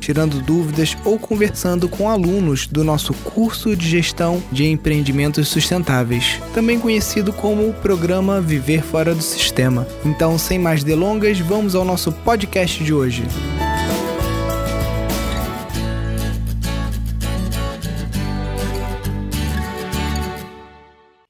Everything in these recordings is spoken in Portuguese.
tirando dúvidas ou conversando com alunos do nosso curso de gestão de empreendimentos sustentáveis, também conhecido como o programa Viver Fora do Sistema. Então, sem mais delongas, vamos ao nosso podcast de hoje.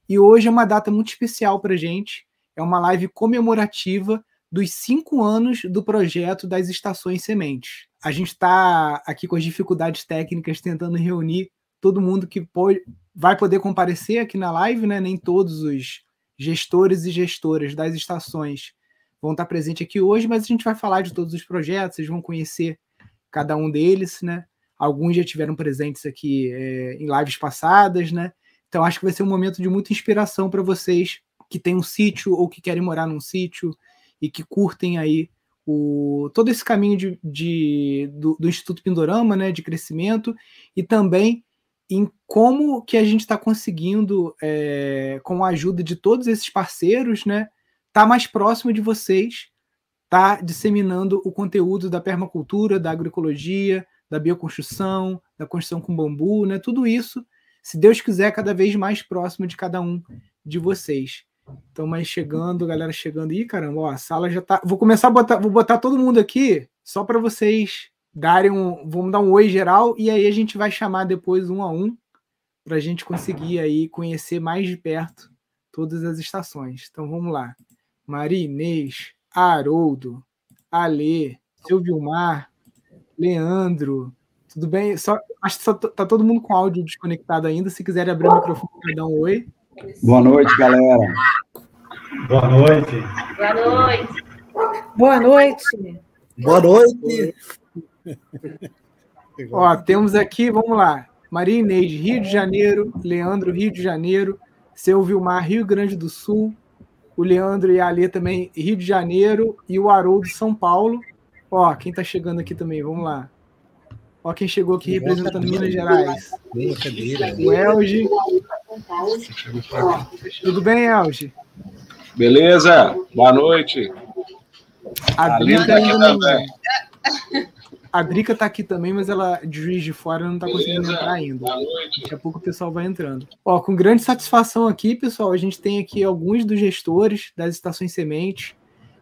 E hoje é uma data muito especial para gente. É uma live comemorativa dos cinco anos do projeto das estações sementes. A gente está aqui com as dificuldades técnicas tentando reunir todo mundo que pode, vai poder comparecer aqui na live, né? Nem todos os gestores e gestoras das estações vão estar presentes aqui hoje, mas a gente vai falar de todos os projetos, vocês vão conhecer cada um deles, né? Alguns já tiveram presentes aqui é, em lives passadas, né? Então acho que vai ser um momento de muita inspiração para vocês que têm um sítio ou que querem morar num sítio, e que curtem aí o, todo esse caminho de, de do, do, Instituto Pindorama, né, de crescimento, e também em como que a gente está conseguindo, é, com a ajuda de todos esses parceiros, né, tá mais próximo de vocês, tá disseminando o conteúdo da permacultura, da agroecologia, da bioconstrução, da construção com bambu, né, tudo isso, se Deus quiser, cada vez mais próximo de cada um de vocês. Então, mas chegando, galera chegando. Ih, caramba, ó, a sala já tá. Vou começar a botar, vou botar todo mundo aqui, só para vocês darem um. Vamos dar um oi geral e aí a gente vai chamar depois um a um para a gente conseguir aí conhecer mais de perto todas as estações. Então vamos lá. Marinês, Haroldo, Alê, Silviomar, Leandro. Tudo bem? Só, acho que só tá todo mundo com áudio desconectado ainda. Se quiserem abrir o microfone dar um oi. Boa noite, galera. Boa noite. Boa noite. Boa noite. Boa noite. Ó, temos aqui, vamos lá. Maria Inês, Rio de Janeiro. Leandro, Rio de Janeiro. Seu Vilmar, Rio Grande do Sul. O Leandro e a Alê também, Rio de Janeiro. E o Haroldo, São Paulo. Ó, quem tá chegando aqui também, vamos lá. Ó, quem chegou aqui representando Minas Gerais. O Elge. Tudo bem, Elge? Beleza? Boa noite. A Drica ainda não. A Drica tá aqui também, mas ela de juiz de fora não tá Beleza. conseguindo entrar ainda. Daqui a pouco o pessoal vai entrando. Ó, com grande satisfação aqui, pessoal, a gente tem aqui alguns dos gestores das estações sementes.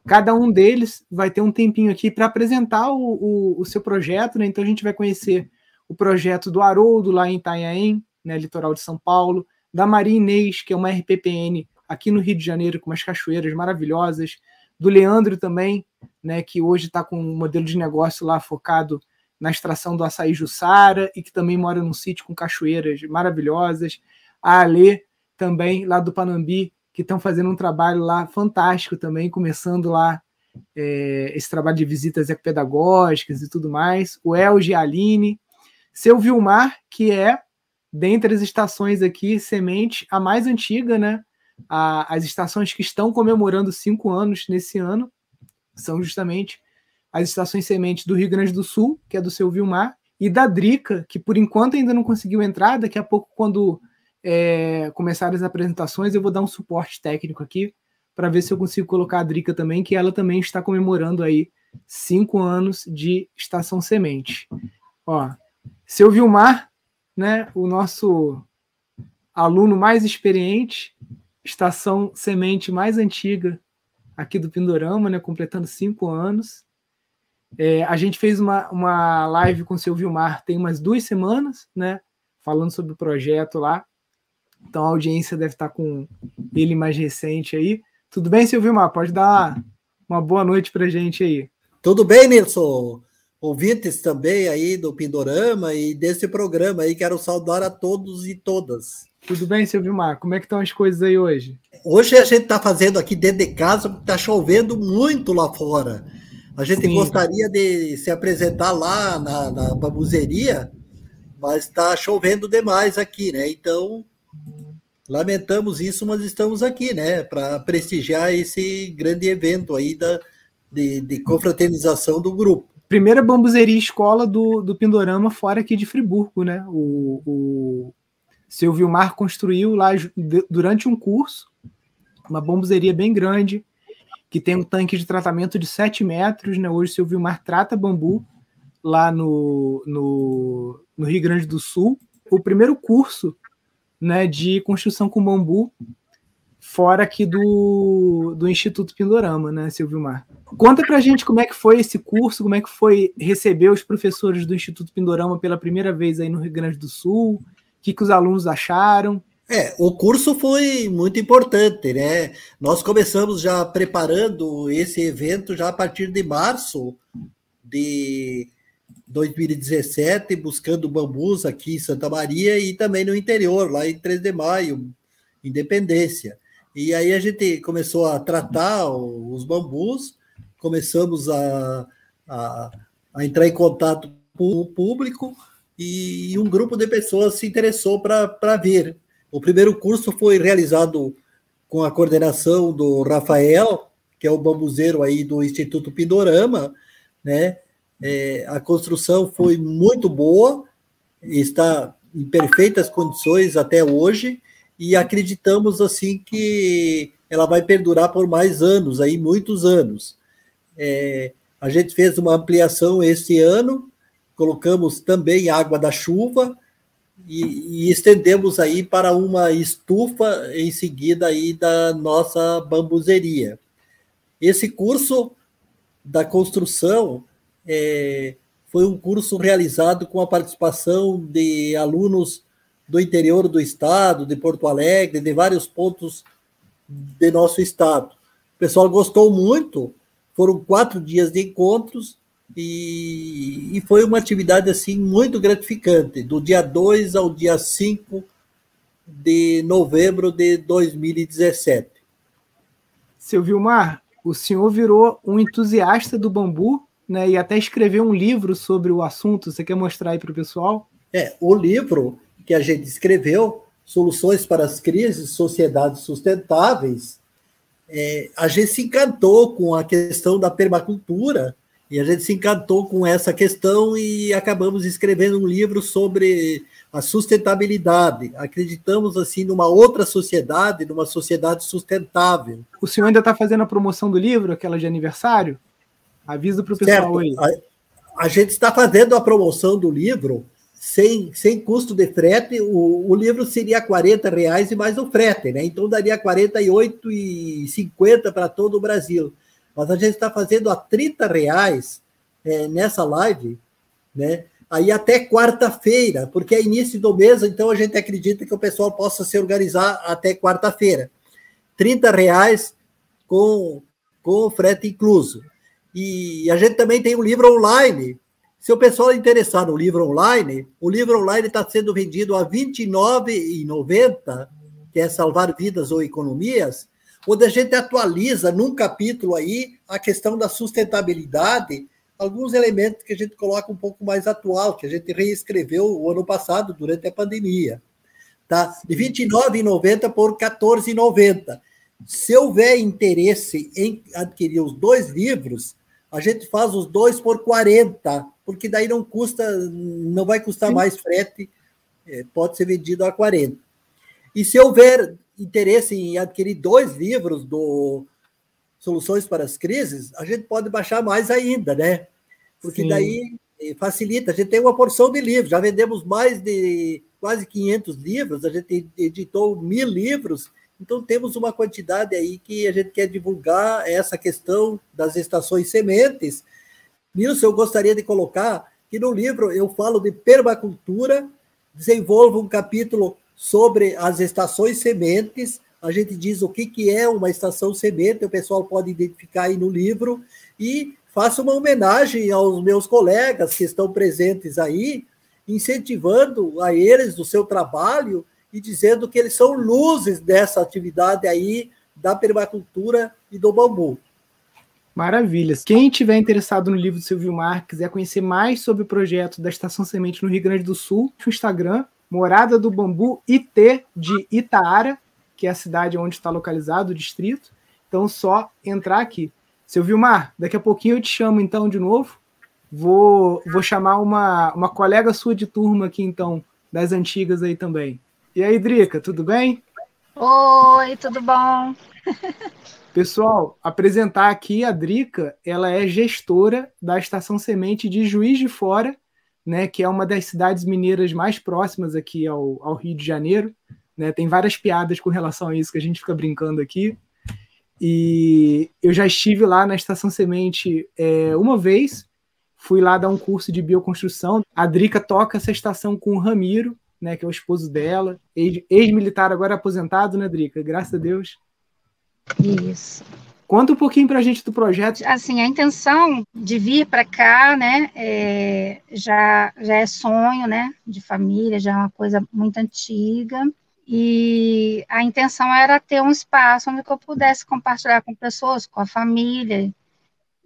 Cada um deles vai ter um tempinho aqui para apresentar o, o, o, seu projeto, né? Então a gente vai conhecer o projeto do Haroldo lá em Itanhaém, né, litoral de São Paulo, da Maria Inês, que é uma RPPN aqui no Rio de Janeiro, com umas cachoeiras maravilhosas, do Leandro também, né, que hoje está com um modelo de negócio lá focado na extração do açaí Jussara e que também mora num sítio com cachoeiras maravilhosas. A Alê, também, lá do Panambi, que estão fazendo um trabalho lá fantástico também, começando lá é, esse trabalho de visitas ecopedagógicas e tudo mais. O Elge e a Aline. Seu Vilmar, que é dentre as estações aqui, Semente, a mais antiga, né? A, as estações que estão comemorando cinco anos nesse ano são justamente as estações Semente do Rio Grande do Sul, que é do seu Vilmar, e da Drica, que por enquanto ainda não conseguiu entrar. Daqui a pouco, quando é, começar as apresentações, eu vou dar um suporte técnico aqui para ver se eu consigo colocar a Drica também, que ela também está comemorando aí cinco anos de Estação Semente. Ó, seu Vilmar né, o nosso aluno mais experiente, estação semente mais antiga aqui do Pindorama, né, completando cinco anos. É, a gente fez uma, uma live com o seu Vilmar tem umas duas semanas, né, falando sobre o projeto lá. Então a audiência deve estar com ele mais recente aí. Tudo bem, seu Vilmar? Pode dar uma boa noite para gente aí. Tudo bem, Nilson? Ouvintes também aí do Pindorama e desse programa aí. Quero saudar a todos e todas. Tudo bem, seu Vilmar? Como é que estão as coisas aí hoje? Hoje a gente está fazendo aqui dentro de casa, porque está chovendo muito lá fora. A gente Sim. gostaria de se apresentar lá na, na babuzeria, mas está chovendo demais aqui, né? Então, lamentamos isso, mas estamos aqui, né? Para prestigiar esse grande evento aí da, de, de confraternização do grupo. Primeira bambuzeria escola do, do Pindorama fora aqui de Friburgo, né? O, o seu Vilmar construiu lá durante um curso uma bambuzeria bem grande, que tem um tanque de tratamento de 7 metros, né? Hoje o seu Vilmar trata bambu lá no, no, no Rio Grande do Sul. O primeiro curso né, de construção com bambu fora aqui do, do Instituto Pindorama, né, Silvio Mar? Conta pra gente como é que foi esse curso, como é que foi receber os professores do Instituto Pindorama pela primeira vez aí no Rio Grande do Sul, o que, que os alunos acharam. É, o curso foi muito importante, né? Nós começamos já preparando esse evento já a partir de março de 2017, buscando bambus aqui em Santa Maria e também no interior, lá em 3 de maio, Independência. E aí a gente começou a tratar os bambus, começamos a, a, a entrar em contato com o público e um grupo de pessoas se interessou para vir. O primeiro curso foi realizado com a coordenação do Rafael, que é o bambuzeiro aí do Instituto Pindorama, né? É, a construção foi muito boa, está em perfeitas condições até hoje, e acreditamos assim que ela vai perdurar por mais anos, aí muitos anos. É, a gente fez uma ampliação este ano, colocamos também água da chuva e, e, estendemos aí para uma estufa em seguida aí da nossa bambuzeria. Esse curso da construção é, foi um curso realizado com a participação de alunos do interior do estado, de Porto Alegre, de vários pontos de nosso estado. O pessoal gostou muito, foram quatro dias de encontros e, e foi uma atividade assim muito gratificante, do dia 2 ao dia 5 de novembro de 2017. Seu Vilmar, o senhor virou um entusiasta do bambu né, e até escreveu um livro sobre o assunto. Você quer mostrar aí para o pessoal? É, o livro que a gente escreveu, Soluções para as Crises, Sociedades Sustentáveis, é, a gente se encantou com a questão da permacultura e a gente se encantou com essa questão e acabamos escrevendo um livro sobre a sustentabilidade. Acreditamos assim numa outra sociedade, numa sociedade sustentável. O senhor ainda está fazendo a promoção do livro, aquela de aniversário? Avisa para o pessoal aí. A, a gente está fazendo a promoção do livro sem, sem custo de frete, o, o livro seria 40 reais e mais o frete, né? Então daria 48,50 para todo o Brasil. Mas a gente está fazendo a 30 reais é, nessa live, né? Aí até quarta-feira, porque é início do mês, então a gente acredita que o pessoal possa se organizar até quarta-feira. 30 reais com, com frete incluso. E a gente também tem um livro online se o pessoal é interessar no livro online, o livro online está sendo vendido a R$ 29,90, que é Salvar Vidas ou Economias, onde a gente atualiza num capítulo aí a questão da sustentabilidade, alguns elementos que a gente coloca um pouco mais atual, que a gente reescreveu o ano passado, durante a pandemia. Tá? De R$ 29,90 por R$ 14,90. Se houver interesse em adquirir os dois livros, a gente faz os dois por 40 porque daí não custa, não vai custar Sim. mais frete, é, pode ser vendido a 40. E se houver interesse em adquirir dois livros do Soluções para as Crises, a gente pode baixar mais ainda, né? Porque Sim. daí é, facilita. A gente tem uma porção de livros, já vendemos mais de quase 500 livros, a gente editou mil livros, então temos uma quantidade aí que a gente quer divulgar essa questão das estações sementes, Nilson, eu gostaria de colocar que no livro eu falo de permacultura, desenvolvo um capítulo sobre as estações sementes, a gente diz o que, que é uma estação semente, o pessoal pode identificar aí no livro, e faço uma homenagem aos meus colegas que estão presentes aí, incentivando a eles o seu trabalho e dizendo que eles são luzes dessa atividade aí da permacultura e do bambu. Maravilhas. Quem tiver interessado no livro do Silvio Mar, quiser conhecer mais sobre o projeto da Estação Semente no Rio Grande do Sul, no Instagram, Morada do Bambu IT de Itaara, que é a cidade onde está localizado o distrito. Então, só entrar aqui. Seu Vilmar, daqui a pouquinho eu te chamo então de novo. Vou, vou chamar uma, uma colega sua de turma aqui então, das antigas aí também. E aí, Drica, tudo bem? Oi, tudo bom? Pessoal, apresentar aqui a Drica, ela é gestora da Estação Semente de Juiz de Fora, né, que é uma das cidades mineiras mais próximas aqui ao, ao Rio de Janeiro. Né? Tem várias piadas com relação a isso que a gente fica brincando aqui. E eu já estive lá na Estação Semente é, uma vez, fui lá dar um curso de bioconstrução. A Drica toca essa estação com o Ramiro, né, que é o esposo dela, ex-militar agora aposentado, né, Drica? Graças a Deus. Isso. Conta um pouquinho para a gente do projeto. Assim, a intenção de vir para cá, né, é, já, já é sonho, né, de família, já é uma coisa muito antiga. E a intenção era ter um espaço onde eu pudesse compartilhar com pessoas, com a família.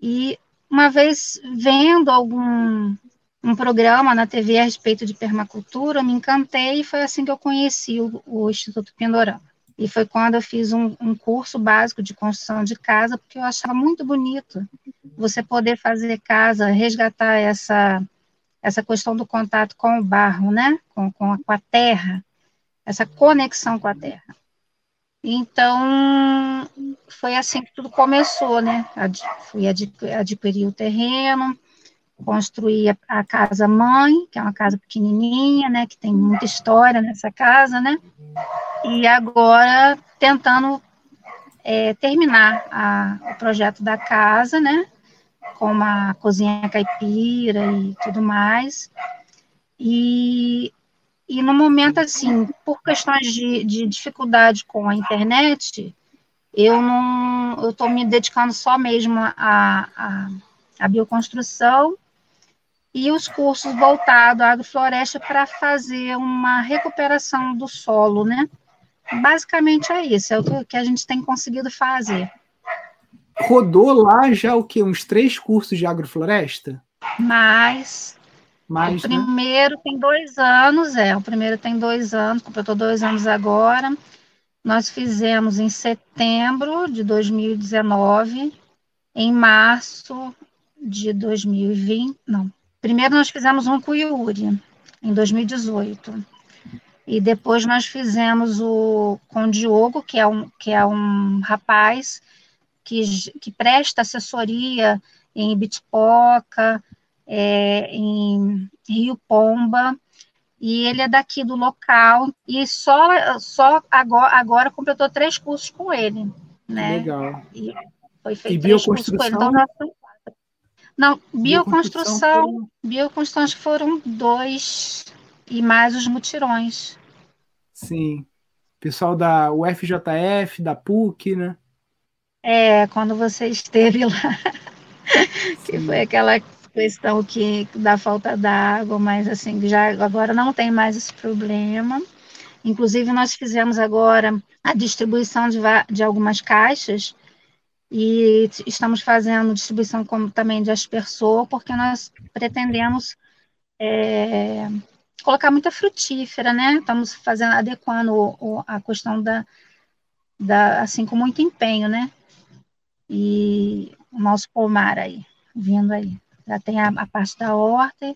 E uma vez vendo algum um programa na TV a respeito de permacultura, me encantei e foi assim que eu conheci o, o Instituto Pindorama. E foi quando eu fiz um, um, curso básico de construção de casa, porque eu achava muito bonito você poder fazer casa, resgatar essa, essa questão do contato com o barro, né? Com, com, a, com a terra, essa conexão com a terra. Então, foi assim que tudo começou, né? Ad, fui adquirir o terreno, construí a, a casa mãe, que é uma casa pequenininha, né? Que tem muita história nessa casa, né? E agora tentando é, terminar a, o projeto da casa, né, com uma cozinha caipira e tudo mais, e, e no momento, assim, por questões de, de dificuldade com a internet, eu não, eu estou me dedicando só mesmo a, a, a bioconstrução e os cursos voltados à agrofloresta para fazer uma recuperação do solo, né? Basicamente é isso, é o que a gente tem conseguido fazer. Rodou lá já o que? Uns três cursos de agrofloresta? Mais. Mais, o né? primeiro tem dois anos, é. O primeiro tem dois anos, completou dois anos agora. Nós fizemos em setembro de 2019, em março de 2020. Não. Primeiro nós fizemos um com Yuri, em 2018. E depois nós fizemos o com o Diogo, que é um, que é um rapaz que, que presta assessoria em Bitpoca, é, em Rio Pomba, e ele é daqui do local, e só, só agora, agora completou três cursos com ele. Né? Legal. E foi feito e três cursos com ele. Então, nós não, bioconstrução, bioconstrução foram dois e mais os mutirões. Sim. Pessoal da UFJF, da PUC, né? É, quando você esteve lá, que foi aquela questão que da falta d'água, mas assim, já agora não tem mais esse problema. Inclusive, nós fizemos agora a distribuição de, de algumas caixas e estamos fazendo distribuição como também de aspersor, porque nós pretendemos é, colocar muita frutífera, né? Estamos fazendo, adequando o, o, a questão da, da, assim, com muito empenho, né? E o nosso pomar aí, vindo aí. Já tem a, a parte da horta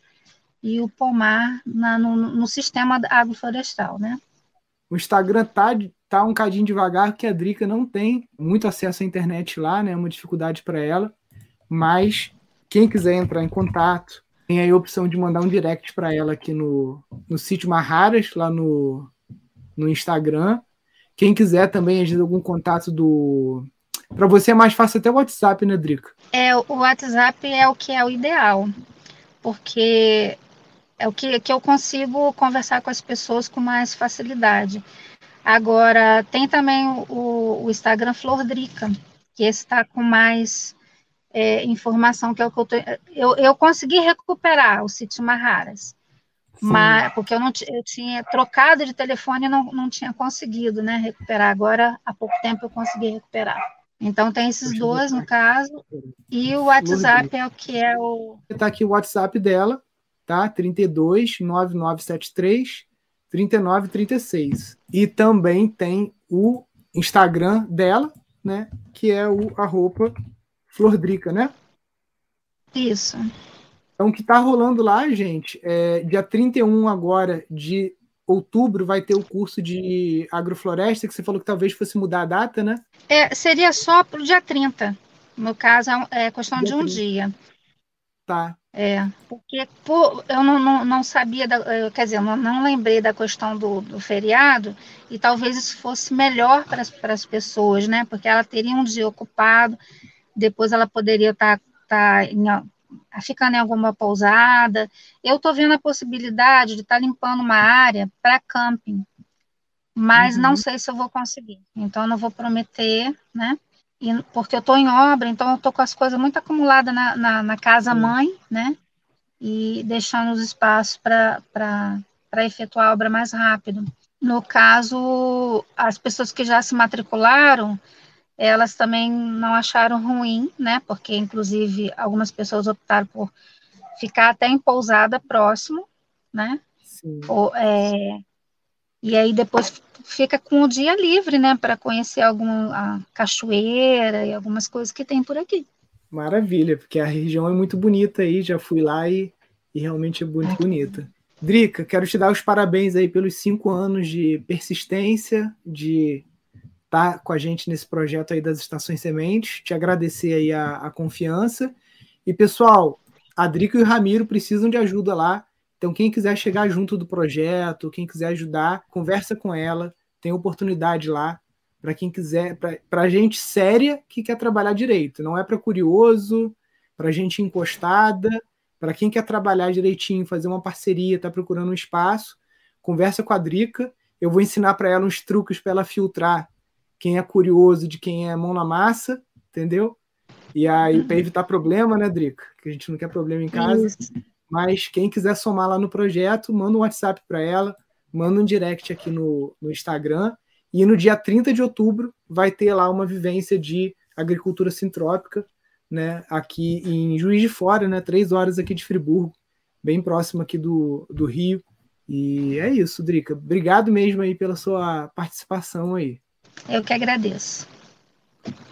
e o pomar na, no, no sistema agroflorestal, né? O Instagram tá, tá um cadinho devagar, porque a Drica não tem muito acesso à internet lá, né? É uma dificuldade para ela. Mas quem quiser entrar em contato, tem aí a opção de mandar um direct para ela aqui no, no sítio Marraras, lá no, no Instagram. Quem quiser também, às vezes, algum contato do. Para você é mais fácil até o WhatsApp, né, Drica? É, o WhatsApp é o que é o ideal, porque é o que, que eu consigo conversar com as pessoas com mais facilidade. Agora, tem também o, o Instagram Flor Drica, que está com mais é, informação, que é o que eu, tô, eu Eu consegui recuperar o sítio Marraras, mas, porque eu, não, eu tinha trocado de telefone e não, não tinha conseguido né, recuperar. Agora, há pouco tempo, eu consegui recuperar. Então, tem esses dois, no caso, e o WhatsApp é o que é o. Está aqui o WhatsApp dela, tá? 32 9973 3936. E também tem o Instagram dela, né? Que é o arroba Flor Drica, né? Isso. Então, o que está rolando lá, gente, é dia 31 agora de outubro vai ter o curso de agrofloresta, que você falou que talvez fosse mudar a data, né? É, seria só para o dia 30. No caso, é questão dia de um 30. dia. Tá. É, porque por, eu não, não, não sabia, da, quer dizer, não, não lembrei da questão do, do feriado, e talvez isso fosse melhor para as, para as pessoas, né? Porque ela teria um dia ocupado, depois ela poderia estar tá, tá em, ficando em alguma pousada. Eu estou vendo a possibilidade de estar tá limpando uma área para camping, mas uhum. não sei se eu vou conseguir. Então, não vou prometer, né? E, porque eu estou em obra, então eu estou com as coisas muito acumuladas na, na, na casa-mãe, né? E deixando os espaços para efetuar a obra mais rápido. No caso, as pessoas que já se matricularam, elas também não acharam ruim, né? Porque, inclusive, algumas pessoas optaram por ficar até em pousada próximo, né? Sim. Ou, é, e aí depois fica com o dia livre, né? Para conhecer alguma cachoeira e algumas coisas que tem por aqui. Maravilha, porque a região é muito bonita aí, já fui lá e, e realmente é muito é. bonita. Drica, quero te dar os parabéns aí pelos cinco anos de persistência, de tá com a gente nesse projeto aí das Estações Sementes, te agradecer aí a, a confiança. E, pessoal, a Drica e Ramiro precisam de ajuda lá. Então, quem quiser chegar junto do projeto, quem quiser ajudar, conversa com ela, tem oportunidade lá para quem quiser, para gente séria que quer trabalhar direito. Não é para curioso, para gente encostada, para quem quer trabalhar direitinho, fazer uma parceria, está procurando um espaço, conversa com a Drica. Eu vou ensinar para ela uns truques para ela filtrar quem é curioso de quem é mão na massa, entendeu? E aí, para evitar problema, né, Drica? Que a gente não quer problema em casa. Isso. Mas quem quiser somar lá no projeto, manda um WhatsApp para ela, manda um direct aqui no, no Instagram. E no dia 30 de outubro vai ter lá uma vivência de agricultura sintrópica, né, aqui em Juiz de Fora, né, três horas aqui de Friburgo, bem próximo aqui do, do Rio. E é isso, Drica. Obrigado mesmo aí pela sua participação aí. Eu que agradeço.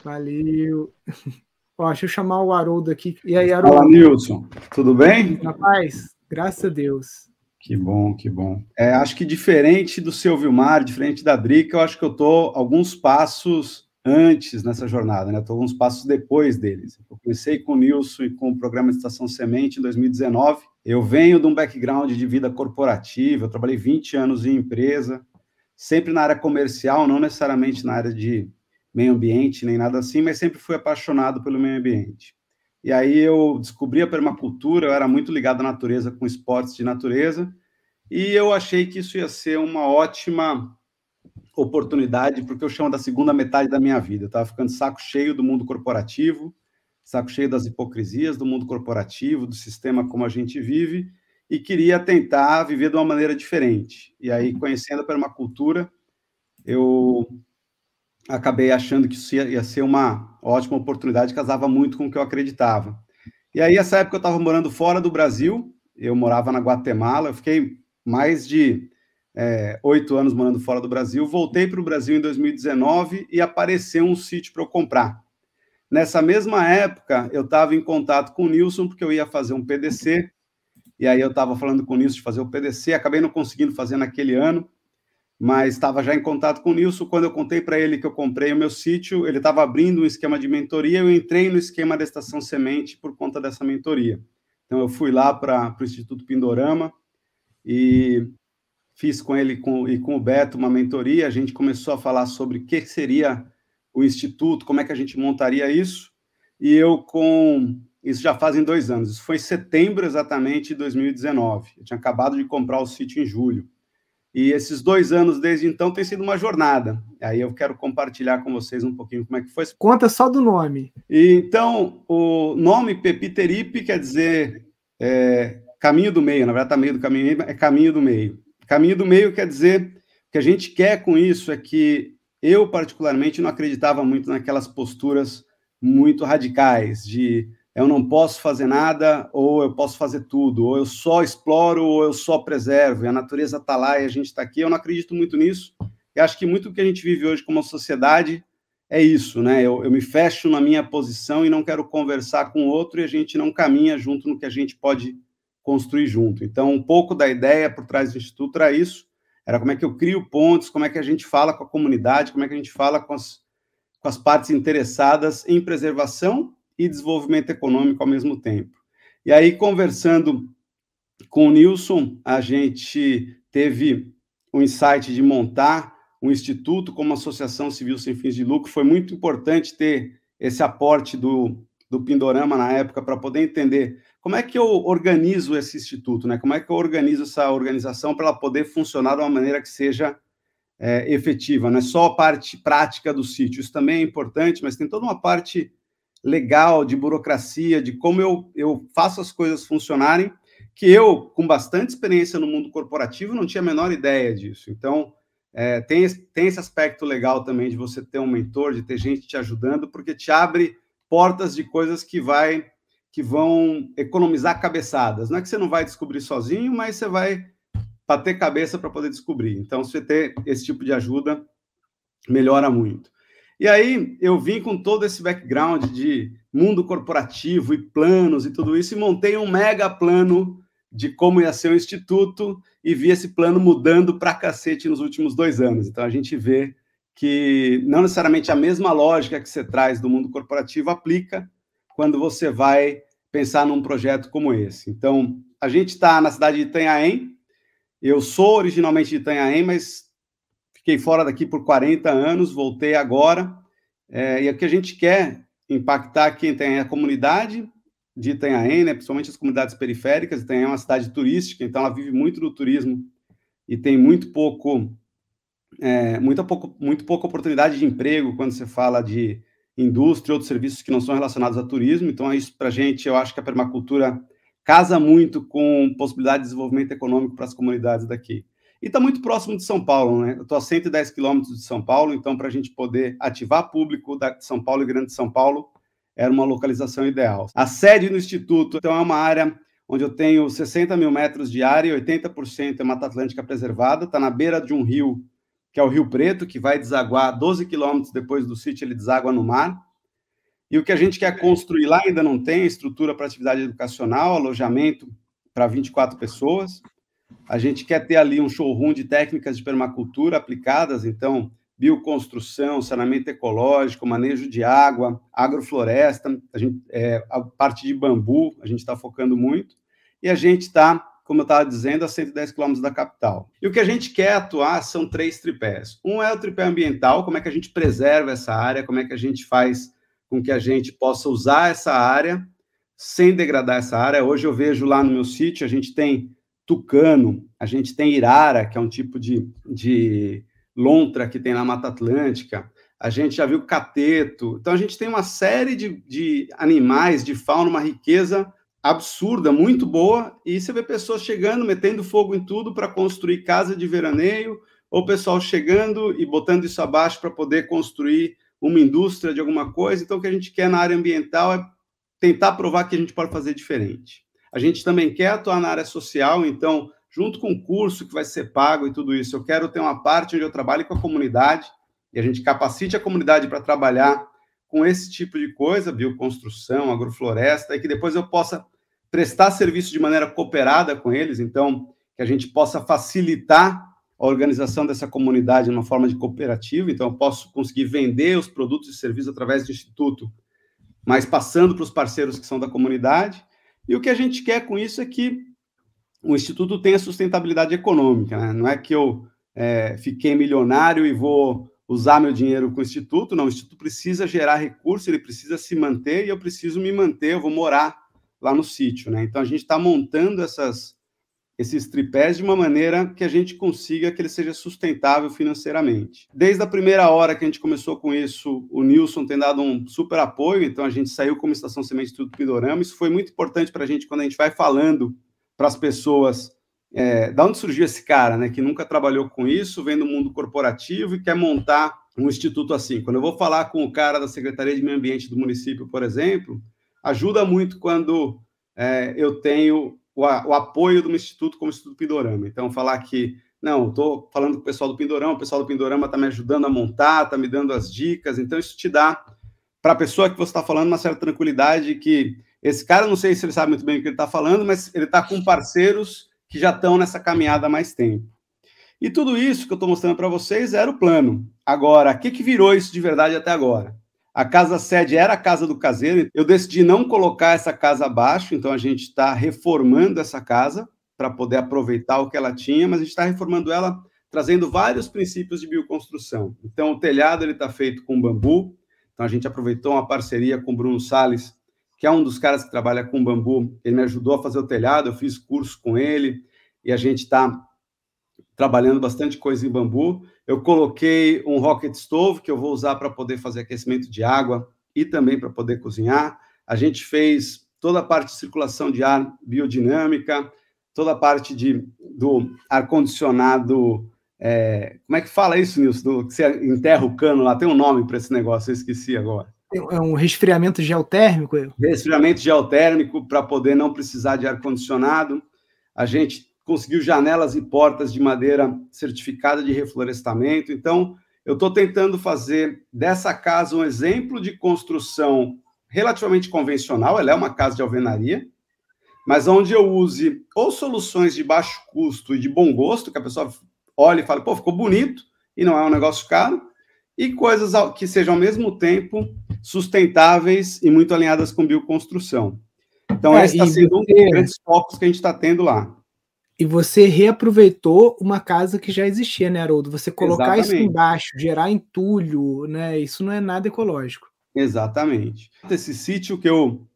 Valeu. Ó, deixa eu chamar o Haroldo aqui. E aí, Haroldo? Fala, Nilson. Tudo bem? Rapaz, graças a Deus. Que bom, que bom. É, acho que diferente do seu Vilmar, diferente da Drica, eu acho que eu estou alguns passos antes nessa jornada, né? Estou alguns passos depois deles. Eu comecei com o Nilson e com o programa Estação Semente em 2019. Eu venho de um background de vida corporativa, eu trabalhei 20 anos em empresa, sempre na área comercial, não necessariamente na área de meio ambiente, nem nada assim, mas sempre fui apaixonado pelo meio ambiente. E aí eu descobri a permacultura, eu era muito ligado à natureza, com esportes de natureza, e eu achei que isso ia ser uma ótima oportunidade, porque eu chamo da segunda metade da minha vida. Eu estava ficando saco cheio do mundo corporativo, saco cheio das hipocrisias do mundo corporativo, do sistema como a gente vive, e queria tentar viver de uma maneira diferente. E aí, conhecendo a permacultura, eu acabei achando que isso ia, ia ser uma ótima oportunidade, casava muito com o que eu acreditava. E aí, essa época, eu estava morando fora do Brasil, eu morava na Guatemala, eu fiquei mais de é, oito anos morando fora do Brasil, voltei para o Brasil em 2019 e apareceu um sítio para eu comprar. Nessa mesma época, eu estava em contato com o Nilson, porque eu ia fazer um PDC e aí eu estava falando com o Nilson de fazer o PDC, acabei não conseguindo fazer naquele ano, mas estava já em contato com o Nilson. Quando eu contei para ele que eu comprei o meu sítio, ele estava abrindo um esquema de mentoria, eu entrei no esquema da Estação Semente por conta dessa mentoria. Então eu fui lá para o Instituto Pindorama e fiz com ele com, e com o Beto uma mentoria, a gente começou a falar sobre o que seria o Instituto, como é que a gente montaria isso, e eu com isso já fazem dois anos. Isso foi em setembro exatamente de 2019. Eu tinha acabado de comprar o sítio em julho. E esses dois anos desde então tem sido uma jornada. Aí eu quero compartilhar com vocês um pouquinho como é que foi. Conta só do nome. E, então, o nome Pepiteripe quer dizer é, caminho do meio. Na verdade, está meio do caminho, é caminho do meio. Caminho do meio quer dizer o que a gente quer com isso é que eu, particularmente, não acreditava muito naquelas posturas muito radicais de eu não posso fazer nada, ou eu posso fazer tudo, ou eu só exploro, ou eu só preservo, e a natureza está lá e a gente está aqui. Eu não acredito muito nisso. Eu acho que muito do que a gente vive hoje como sociedade é isso, né? Eu, eu me fecho na minha posição e não quero conversar com outro e a gente não caminha junto no que a gente pode construir junto. Então, um pouco da ideia por trás do Instituto era isso, era como é que eu crio pontos, como é que a gente fala com a comunidade, como é que a gente fala com as, com as partes interessadas em preservação e desenvolvimento econômico ao mesmo tempo. E aí, conversando com o Nilson, a gente teve o insight de montar um instituto como associação civil sem fins de lucro. Foi muito importante ter esse aporte do, do Pindorama na época para poder entender como é que eu organizo esse instituto, né? Como é que eu organizo essa organização para ela poder funcionar de uma maneira que seja é, efetiva, não é só a parte prática do sítio. Isso também é importante, mas tem toda uma parte legal de burocracia, de como eu, eu faço as coisas funcionarem, que eu, com bastante experiência no mundo corporativo, não tinha a menor ideia disso. Então, é, tem, tem esse aspecto legal também de você ter um mentor, de ter gente te ajudando, porque te abre portas de coisas que vai que vão economizar cabeçadas. Não é que você não vai descobrir sozinho, mas você vai bater cabeça para poder descobrir. Então, se você ter esse tipo de ajuda, melhora muito. E aí, eu vim com todo esse background de mundo corporativo e planos e tudo isso, e montei um mega plano de como ia ser o Instituto, e vi esse plano mudando para cacete nos últimos dois anos. Então, a gente vê que não necessariamente a mesma lógica que você traz do mundo corporativo aplica quando você vai pensar num projeto como esse. Então, a gente está na cidade de Itanhaém. Eu sou originalmente de Itanhaém, mas fiquei fora daqui por 40 anos, voltei agora. É, e o que a gente quer impactar quem tem a comunidade de Itanhaém, né, principalmente as comunidades periféricas. Itanhaém é uma cidade turística, então ela vive muito do turismo e tem muito pouco, é, muita pouco, muito pouca oportunidade de emprego quando você fala de indústria e outros serviços que não são relacionados a turismo. Então, é isso para a gente, eu acho que a permacultura casa muito com possibilidade de desenvolvimento econômico para as comunidades daqui. E está muito próximo de São Paulo, né? Eu estou a 110 quilômetros de São Paulo, então, para a gente poder ativar público da São Paulo e Grande São Paulo, era uma localização ideal. A sede do Instituto, então, é uma área onde eu tenho 60 mil metros de área, 80% é Mata Atlântica preservada, está na beira de um rio que é o Rio Preto, que vai desaguar 12 quilômetros depois do sítio, ele deságua no mar. E o que a gente quer construir lá ainda não tem estrutura para atividade educacional, alojamento para 24 pessoas. A gente quer ter ali um showroom de técnicas de permacultura aplicadas, então, bioconstrução, saneamento ecológico, manejo de água, agrofloresta, a, gente, é, a parte de bambu, a gente está focando muito. E a gente está como eu estava dizendo, a 110 quilômetros da capital. E o que a gente quer atuar são três tripés. Um é o tripé ambiental, como é que a gente preserva essa área, como é que a gente faz com que a gente possa usar essa área sem degradar essa área. Hoje eu vejo lá no meu sítio, a gente tem tucano, a gente tem irara, que é um tipo de, de lontra que tem na Mata Atlântica, a gente já viu cateto. Então, a gente tem uma série de, de animais, de fauna, uma riqueza absurda, muito boa, e você vê pessoas chegando, metendo fogo em tudo para construir casa de veraneio, ou pessoal chegando e botando isso abaixo para poder construir uma indústria de alguma coisa. Então, o que a gente quer na área ambiental é tentar provar que a gente pode fazer diferente. A gente também quer atuar na área social, então, junto com o curso que vai ser pago e tudo isso, eu quero ter uma parte onde eu trabalhe com a comunidade e a gente capacite a comunidade para trabalhar com esse tipo de coisa, bioconstrução, agrofloresta, e que depois eu possa prestar serviço de maneira cooperada com eles, então, que a gente possa facilitar a organização dessa comunidade de uma forma de cooperativa, então eu posso conseguir vender os produtos e serviços através do instituto, mas passando para os parceiros que são da comunidade. E o que a gente quer com isso é que o instituto tenha sustentabilidade econômica, né? Não é que eu é, fiquei milionário e vou usar meu dinheiro com o instituto, não. O instituto precisa gerar recurso, ele precisa se manter e eu preciso me manter. Eu vou morar lá no sítio, né? Então a gente está montando essas, esses tripés de uma maneira que a gente consiga que ele seja sustentável financeiramente. Desde a primeira hora que a gente começou com isso, o Nilson tem dado um super apoio, então a gente saiu como Estação Semente Tudo Pidorama. Isso foi muito importante para a gente quando a gente vai falando para as pessoas é, da onde surgiu esse cara, né, que nunca trabalhou com isso, vem do mundo corporativo e quer montar um instituto assim. Quando eu vou falar com o cara da Secretaria de Meio Ambiente do município, por exemplo, ajuda muito quando é, eu tenho o, o, apoio do Instituto como Instituto Pindorama. Então, falar que Não, estou falando com o pessoal do Pindorama, o pessoal do Pindorama está me ajudando a montar, está me dando as dicas. Então, isso te dá, para a pessoa que você está falando, uma certa tranquilidade que esse cara, não sei se ele sabe muito bem o que ele está falando, mas ele está com parceiros que já estão nessa caminhada há mais tempo. E tudo isso que eu estou mostrando para vocês era o plano. Agora, o que, que virou isso de verdade até agora? A casa sede era a casa do caseiro. Eu decidi não colocar essa casa abaixo, então a gente está reformando essa casa para poder aproveitar o que ela tinha, mas a gente está reformando ela trazendo vários princípios de bioconstrução. Então, o telhado ele está feito com bambu. Então, a gente aproveitou uma parceria com o Bruno Sales, que é um dos caras que trabalha com bambu. Ele me ajudou a fazer o telhado, eu fiz curso com ele e a gente está trabalhando bastante coisa em bambu. Eu coloquei um rocket stove que eu vou usar para poder fazer aquecimento de água e também para poder cozinhar. A gente fez toda a parte de circulação de ar biodinâmica, toda a parte de, do ar-condicionado. É, como é que fala isso, Nilson? Do, que você enterra o cano lá, tem um nome para esse negócio, eu esqueci agora. É um resfriamento geotérmico? Resfriamento geotérmico para poder não precisar de ar-condicionado. A gente conseguiu janelas e portas de madeira certificada de reflorestamento. Então, eu estou tentando fazer dessa casa um exemplo de construção relativamente convencional. Ela é uma casa de alvenaria, mas onde eu use ou soluções de baixo custo e de bom gosto, que a pessoa olha e fala, pô, ficou bonito e não é um negócio caro, e coisas que sejam ao mesmo tempo sustentáveis e muito alinhadas com bioconstrução. Então, é, esse está sendo um dos grandes focos que a gente está tendo lá. E você reaproveitou uma casa que já existia, né, Haroldo? Você colocar Exatamente. isso embaixo, gerar entulho, né? Isso não é nada ecológico. Exatamente. Esse sítio que eu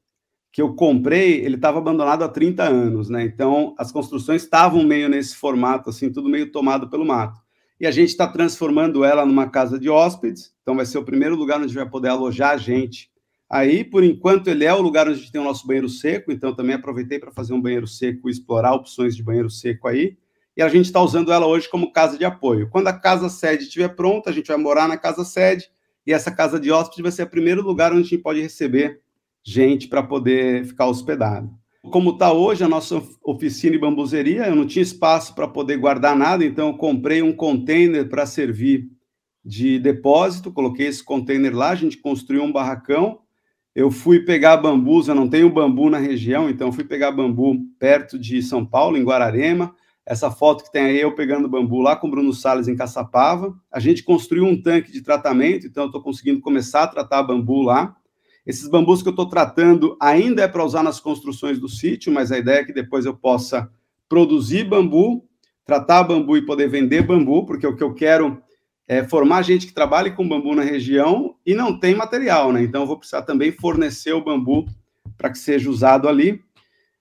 que eu comprei, ele estava abandonado há 30 anos, né? Então, as construções estavam meio nesse formato, assim, tudo meio tomado pelo mato. E a gente está transformando ela numa casa de hóspedes, então vai ser o primeiro lugar onde vai poder alojar a gente Aí, por enquanto, ele é o lugar onde a gente tem o nosso banheiro seco, então também aproveitei para fazer um banheiro seco e explorar opções de banheiro seco aí. E a gente está usando ela hoje como casa de apoio. Quando a casa sede estiver pronta, a gente vai morar na casa sede, e essa casa de hóspede vai ser o primeiro lugar onde a gente pode receber gente para poder ficar hospedado. Como está hoje a nossa oficina e bambuzeria, eu não tinha espaço para poder guardar nada, então eu comprei um container para servir de depósito, coloquei esse container lá, a gente construiu um barracão eu fui pegar bambus, eu não tenho bambu na região, então fui pegar bambu perto de São Paulo, em Guararema. Essa foto que tem aí eu pegando bambu lá com o Bruno Salles em Caçapava. A gente construiu um tanque de tratamento, então eu estou conseguindo começar a tratar bambu lá. Esses bambus que eu estou tratando ainda é para usar nas construções do sítio, mas a ideia é que depois eu possa produzir bambu, tratar bambu e poder vender bambu, porque o que eu quero é, formar gente que trabalhe com bambu na região e não tem material, né? Então eu vou precisar também fornecer o bambu para que seja usado ali.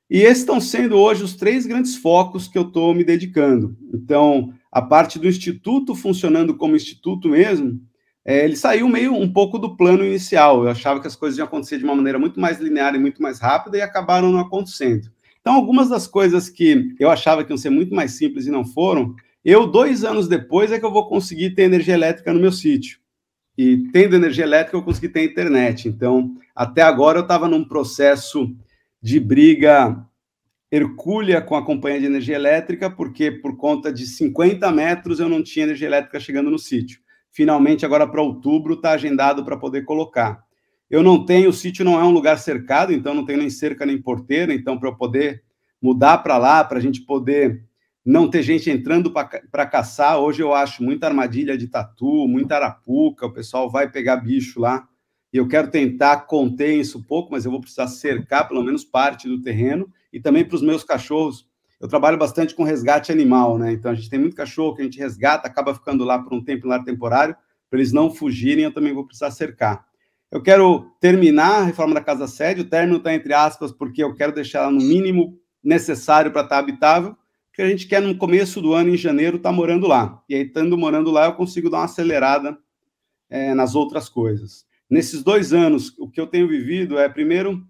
E esses estão sendo hoje os três grandes focos que eu estou me dedicando. Então, a parte do instituto funcionando como instituto mesmo, é, ele saiu meio um pouco do plano inicial. Eu achava que as coisas iam acontecer de uma maneira muito mais linear e muito mais rápida e acabaram não acontecendo. Então, algumas das coisas que eu achava que iam ser muito mais simples e não foram, eu, dois anos depois, é que eu vou conseguir ter energia elétrica no meu sítio. E tendo energia elétrica, eu consegui ter internet. Então, até agora, eu estava num processo de briga hercúlea com a companhia de energia elétrica, porque por conta de 50 metros eu não tinha energia elétrica chegando no sítio. Finalmente, agora para outubro, está agendado para poder colocar. Eu não tenho, o sítio não é um lugar cercado, então não tenho nem cerca nem porteira, então para eu poder mudar para lá, para a gente poder não ter gente entrando para caçar. Hoje eu acho muita armadilha de tatu, muita arapuca, o pessoal vai pegar bicho lá. E eu quero tentar conter isso um pouco, mas eu vou precisar cercar pelo menos parte do terreno e também para os meus cachorros. Eu trabalho bastante com resgate animal, né? Então a gente tem muito cachorro que a gente resgata, acaba ficando lá por um tempo em lar temporário, para eles não fugirem, eu também vou precisar cercar. Eu quero terminar a reforma da casa sede, o término está entre aspas, porque eu quero deixar ela no mínimo necessário para estar tá habitável, que a gente quer no começo do ano, em janeiro, estar tá morando lá. E aí, estando morando lá, eu consigo dar uma acelerada é, nas outras coisas. Nesses dois anos, o que eu tenho vivido é, primeiro,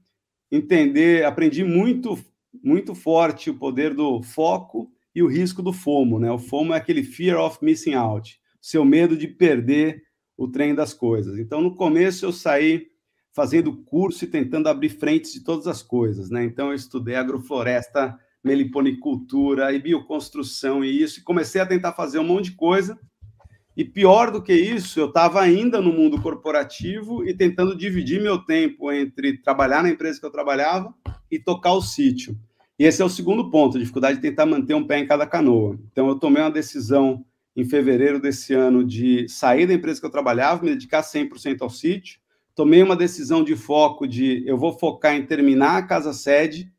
entender, aprendi muito, muito forte o poder do foco e o risco do FOMO, né? O FOMO é aquele fear of missing out, seu medo de perder o trem das coisas. Então, no começo, eu saí fazendo curso e tentando abrir frentes de todas as coisas, né? Então, eu estudei agrofloresta meliponicultura e bioconstrução e isso, e comecei a tentar fazer um monte de coisa. E pior do que isso, eu estava ainda no mundo corporativo e tentando dividir meu tempo entre trabalhar na empresa que eu trabalhava e tocar o sítio. E esse é o segundo ponto, a dificuldade de tentar manter um pé em cada canoa. Então, eu tomei uma decisão em fevereiro desse ano de sair da empresa que eu trabalhava, me dedicar 100% ao sítio. Tomei uma decisão de foco de eu vou focar em terminar a casa sede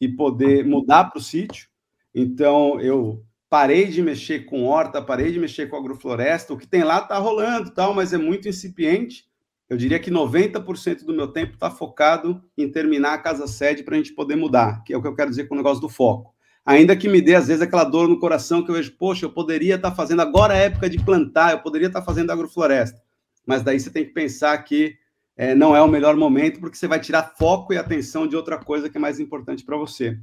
e poder mudar para o sítio. Então, eu parei de mexer com horta, parei de mexer com agrofloresta. O que tem lá está rolando, tal, mas é muito incipiente. Eu diria que 90% do meu tempo está focado em terminar a casa sede para a gente poder mudar, que é o que eu quero dizer com o negócio do foco. Ainda que me dê, às vezes, aquela dor no coração que eu vejo, poxa, eu poderia estar tá fazendo, agora é época de plantar, eu poderia estar tá fazendo agrofloresta. Mas daí você tem que pensar que é, não é o melhor momento, porque você vai tirar foco e atenção de outra coisa que é mais importante para você.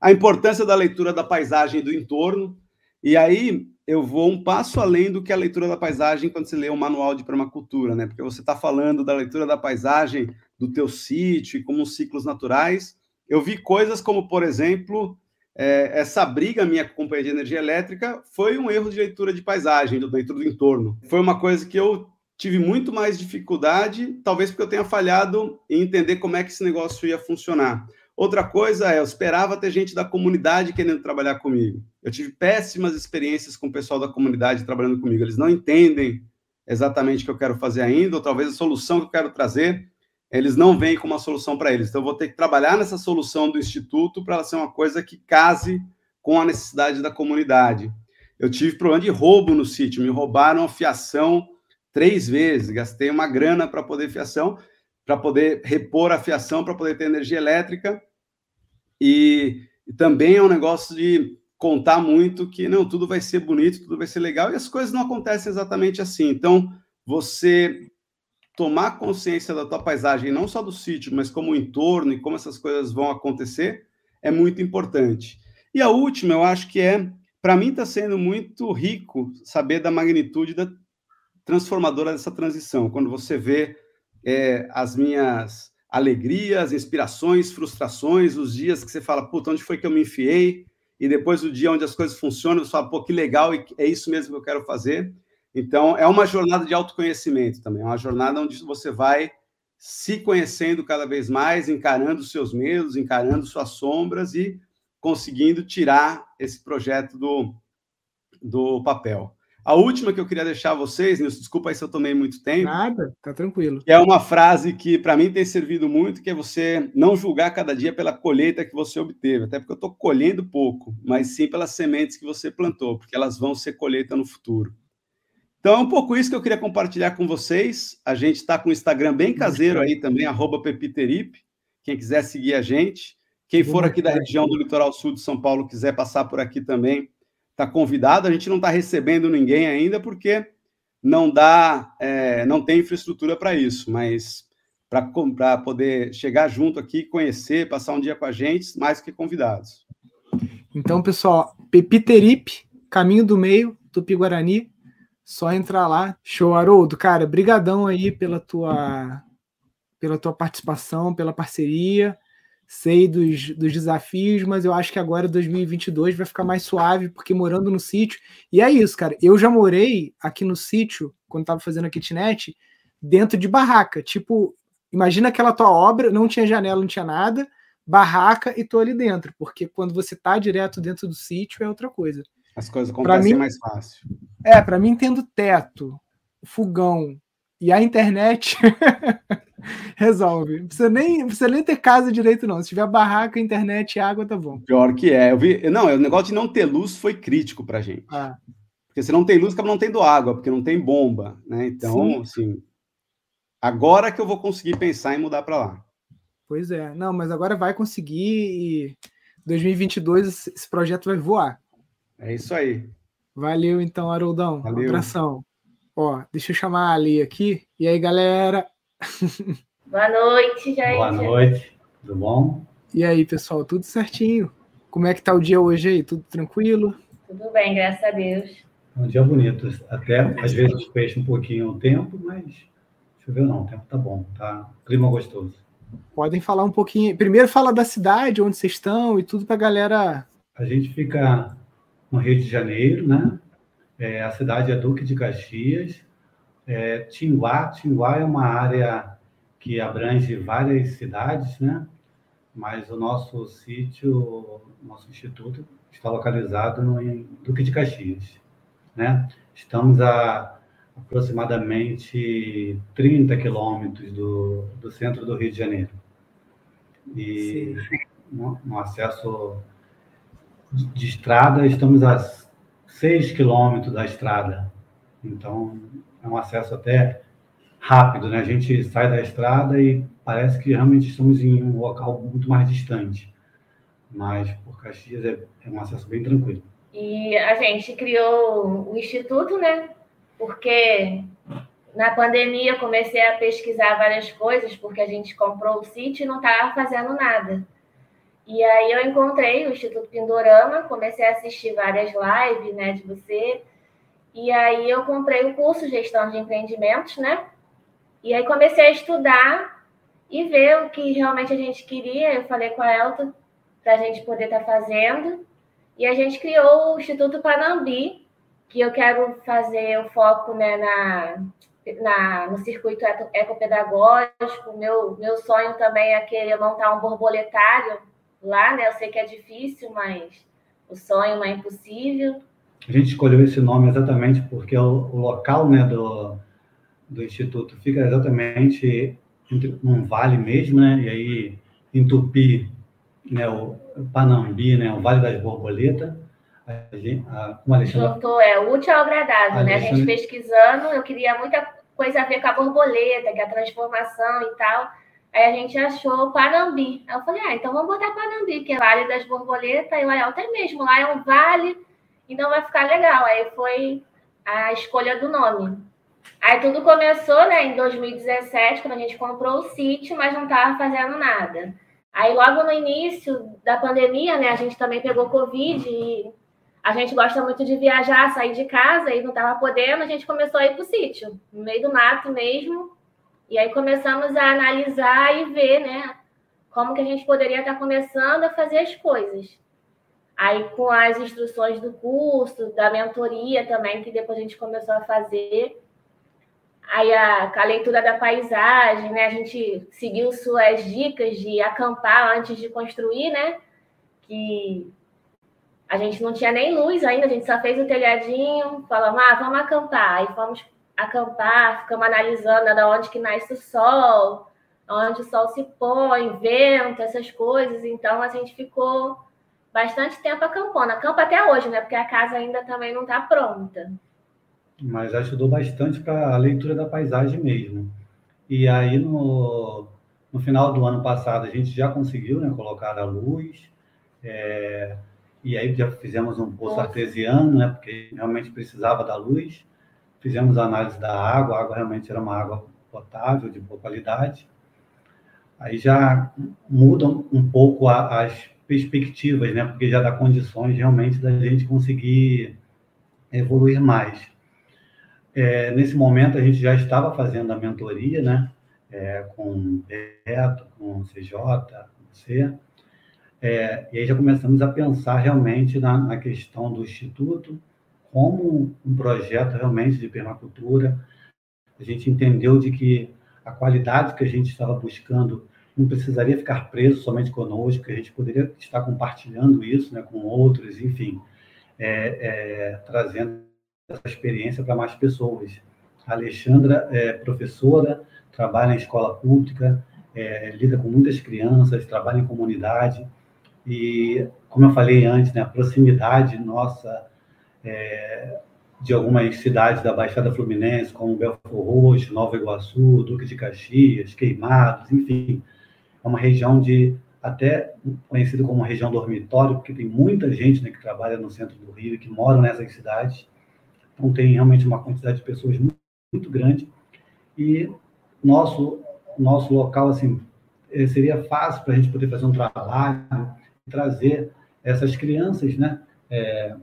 A importância da leitura da paisagem do entorno, e aí eu vou um passo além do que a leitura da paisagem quando você lê um manual de permacultura, né? Porque você está falando da leitura da paisagem do teu sítio e como os ciclos naturais. Eu vi coisas como, por exemplo, é, essa briga minha com a companhia de energia elétrica foi um erro de leitura de paisagem, do leitura do entorno. Foi uma coisa que eu tive muito mais dificuldade, talvez porque eu tenha falhado em entender como é que esse negócio ia funcionar. Outra coisa é, eu esperava ter gente da comunidade querendo trabalhar comigo. Eu tive péssimas experiências com o pessoal da comunidade trabalhando comigo. Eles não entendem exatamente o que eu quero fazer ainda, ou talvez a solução que eu quero trazer, eles não vêm com uma solução para eles. Então, eu vou ter que trabalhar nessa solução do instituto para ela ser uma coisa que case com a necessidade da comunidade. Eu tive problema de roubo no sítio, me roubaram a fiação três vezes, gastei uma grana para poder fiação, para poder repor a fiação, para poder ter energia elétrica. E, e, também é um negócio de contar muito que não, tudo vai ser bonito, tudo vai ser legal, e as coisas não acontecem exatamente assim. Então, você tomar consciência da tua paisagem, não só do sítio, mas como o entorno e como essas coisas vão acontecer, é muito importante. E a última, eu acho que é, para mim está sendo muito rico saber da magnitude da transformadora dessa transição. Quando você vê é, as minhas alegrias, inspirações, frustrações, os dias que você fala, puta, onde foi que eu me enfiei? E depois o dia onde as coisas funcionam, você fala, pô, que legal, e é isso mesmo que eu quero fazer. Então, é uma jornada de autoconhecimento também, é uma jornada onde você vai se conhecendo cada vez mais, encarando seus medos, encarando suas sombras e conseguindo tirar esse projeto do, do papel. A última que eu queria deixar a vocês, Nilson, desculpa aí se eu tomei muito tempo. Nada, tá tranquilo. É uma frase que para mim tem servido muito, que é você não julgar cada dia pela colheita que você obteve, até porque eu estou colhendo pouco, mas sim pelas sementes que você plantou, porque elas vão ser colheita no futuro. Então é um pouco isso que eu queria compartilhar com vocês. A gente está com o Instagram bem caseiro aí também, arroba Pepiterip. Quem quiser seguir a gente. Quem for aqui da região do litoral sul de São Paulo quiser passar por aqui também, está convidado. A gente não está recebendo ninguém ainda porque não dá, é, não tem infraestrutura para isso, mas para poder chegar junto aqui, conhecer, passar um dia com a gente, mais que convidados. Então, pessoal, Pepiteripe, caminho do meio, Tupi-Guarani, só entrar lá. Show, Haroldo, cara, brigadão aí pela tua, pela tua participação, pela parceria sei dos, dos desafios, mas eu acho que agora 2022 vai ficar mais suave, porque morando no sítio. E é isso, cara. Eu já morei aqui no sítio, quando estava fazendo a kitnet, dentro de barraca. Tipo, imagina aquela tua obra, não tinha janela, não tinha nada, barraca e tô ali dentro, porque quando você tá direto dentro do sítio é outra coisa. As coisas acontecem mim, mais fácil. É, para mim, tendo teto, fogão e a internet. Resolve. Não precisa, nem, não precisa nem ter casa direito, não. Se tiver barraca, internet e água, tá bom. Pior que é. Eu vi... Não, o negócio de não ter luz foi crítico pra gente. Ah. Porque se não tem luz, acaba não tendo água, porque não tem bomba, né? Então, Sim. assim. Agora que eu vou conseguir pensar em mudar para lá. Pois é. Não, mas agora vai conseguir e 2022 esse projeto vai voar. É isso aí. Valeu, então, Haroldão. Valeu. Um abração. Ó, deixa eu chamar a Ali aqui. E aí, galera? Boa noite, gente. Boa noite, tudo bom? E aí, pessoal, tudo certinho? Como é que tá o dia hoje aí? Tudo tranquilo? Tudo bem, graças a Deus. Um dia bonito. Até às vezes fecha um pouquinho o tempo, mas choveu não, o tempo tá bom, tá clima gostoso. podem falar um pouquinho. Primeiro fala da cidade, onde vocês estão e tudo para a galera. A gente fica no Rio de Janeiro, né? É, a cidade é Duque de Caxias. É, Tinguá, Tinguá é uma área que abrange várias cidades, né? Mas o nosso sítio, nosso instituto, está localizado no, em Duque de Caxias, né? Estamos a aproximadamente 30 quilômetros do, do centro do Rio de Janeiro. E no, no, acesso de, de, estrada, estamos a 6 quilômetros da estrada. Então, é um acesso até rápido, né? A gente sai da estrada e parece que realmente estamos em um local muito mais distante. Mas por Caxias é, é um acesso bem tranquilo. E a gente criou o instituto, né? porque na pandemia comecei a pesquisar várias coisas, porque a gente comprou o sítio e não estava fazendo nada. E aí eu encontrei o Instituto Pindorama, comecei a assistir várias lives né, de você, e aí eu comprei o curso Gestão de Empreendimentos, né? E aí comecei a estudar e ver o que realmente a gente queria. Eu falei com a Elton para a gente poder estar tá fazendo. E a gente criou o Instituto Panambi, que eu quero fazer o foco né, na, na, no circuito ecopedagógico. Meu, meu sonho também é querer montar um borboletário lá, né? Eu sei que é difícil, mas o sonho não é impossível. A gente escolheu esse nome exatamente porque o, o local né, do, do Instituto fica exatamente entre um vale mesmo, né? E aí, em Tupi, né, o Panambi, né, o Vale das Borboletas, a gente, a, Alexandre... Juntou, é útil ao agradável, a né? Alexandre... A gente pesquisando, eu queria muita coisa a ver com a borboleta, que é a transformação e tal. Aí a gente achou Panambi. Aí eu falei, ah, então vamos botar Panambi, que é Vale das Borboletas. E olha, até mesmo, lá é um vale, então vai ficar legal. Aí foi a escolha do nome. Aí tudo começou, né, em 2017, quando a gente comprou o sítio, mas não estava fazendo nada. Aí logo no início da pandemia, né, a gente também pegou Covid e a gente gosta muito de viajar, sair de casa e não estava podendo, a gente começou a ir para o sítio, no meio do mato mesmo. E aí começamos a analisar e ver, né, como que a gente poderia estar começando a fazer as coisas. Aí com as instruções do curso, da mentoria também, que depois a gente começou a fazer. Aí a, a leitura da paisagem, né, a gente seguiu suas dicas de acampar antes de construir, né, que a gente não tinha nem luz ainda, a gente só fez o telhadinho, falamos, ah, vamos acampar. Aí fomos acampar, ficamos analisando da onde que nasce o sol, onde o sol se põe, vento, essas coisas. Então a gente ficou bastante tempo acampando. Acampa até hoje, né? Porque a casa ainda também não está pronta. Mas ajudou bastante para a leitura da paisagem mesmo. E aí no, no final do ano passado a gente já conseguiu né, colocar a luz. É, e aí já fizemos um poço Nossa. artesiano, né, porque realmente precisava da luz. Fizemos a análise da água, a água realmente era uma água potável, de boa qualidade. Aí já mudam um pouco as perspectivas, né, porque já dá condições realmente da gente conseguir evoluir mais. É, nesse momento, a gente já estava fazendo a mentoria, né, é, com Beto, com CJ, com você, é, e aí já começamos a pensar realmente na, na, questão do Instituto como um projeto realmente de permacultura. A gente entendeu de que a qualidade que a gente estava buscando não precisaria ficar preso somente conosco, a gente poderia estar compartilhando isso né, com outros, enfim, é, é, trazendo essa experiência para mais pessoas. A Alexandra é professora, trabalha em escola pública, é, lida com muitas crianças, trabalha em comunidade, e, como eu falei antes, né, a proximidade nossa é, de algumas cidades da Baixada Fluminense, como Belfort Roxo, Nova Iguaçu, Duque de Caxias, Queimados, enfim, é uma região de até conhecida como região dormitório, porque tem muita gente né, que trabalha no centro do Rio que moram nessas cidades. Então tem realmente uma quantidade de pessoas muito, muito grande. E nosso nosso local assim eh, seria fácil para a gente poder fazer um trabalho trazer essas crianças, né, é,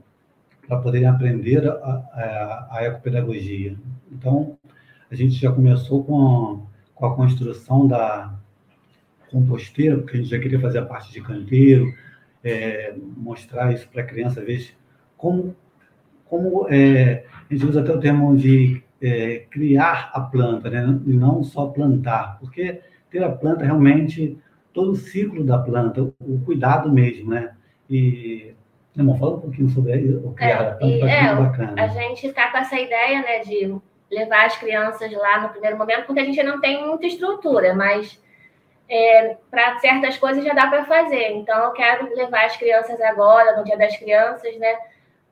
para poderem aprender a, a, a, ecopedagogia. Então, a gente já começou com, com a construção da, composteira, porque a gente já queria fazer a parte de canteiro, é, mostrar isso para a criança, ver como, como é, a gente usa até o termo de é, criar a planta, né? e não só plantar, porque ter a planta realmente, todo o ciclo da planta, o cuidado mesmo, né? E, irmão, fala um pouquinho sobre o criar é, a planta, e, é, bacana. A gente está com essa ideia, né, de levar as crianças lá no primeiro momento, porque a gente não tem muita estrutura, mas é, para certas coisas já dá para fazer. Então, eu quero levar as crianças agora, no Dia das Crianças, né,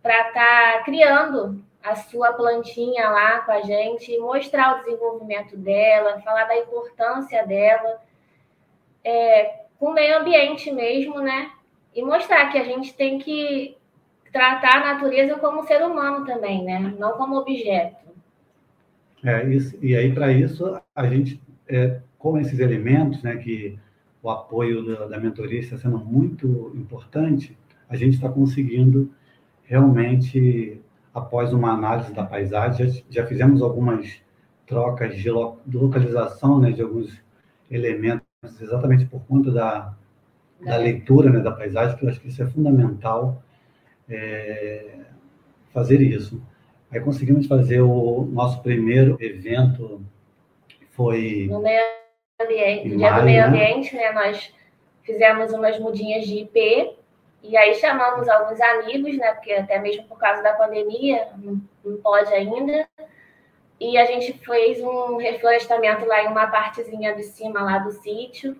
para estar tá criando a sua plantinha lá com a gente, mostrar o desenvolvimento dela, falar da importância dela, é, com o meio ambiente mesmo, né? E mostrar que a gente tem que tratar a natureza como ser humano também, né? Não como objeto. É, isso, e aí, para isso, a gente é, com esses elementos, né, que o apoio da, da mentoria está sendo muito importante, a gente está conseguindo realmente, após uma análise da paisagem, já, já fizemos algumas trocas de, lo, localização né, de alguns elementos, exatamente por conta da, da leitura né, da paisagem, que eu acho que isso é fundamental é, fazer isso. Aí conseguimos fazer o nosso primeiro evento, foi... ambiente, dia do meio né? ambiente, né? Nós fizemos umas mudinhas de IP e aí chamamos alguns amigos, né? Porque até mesmo por causa da pandemia não, não pode ainda. E a gente fez um reflorestamento lá em uma partezinha de cima lá do sítio.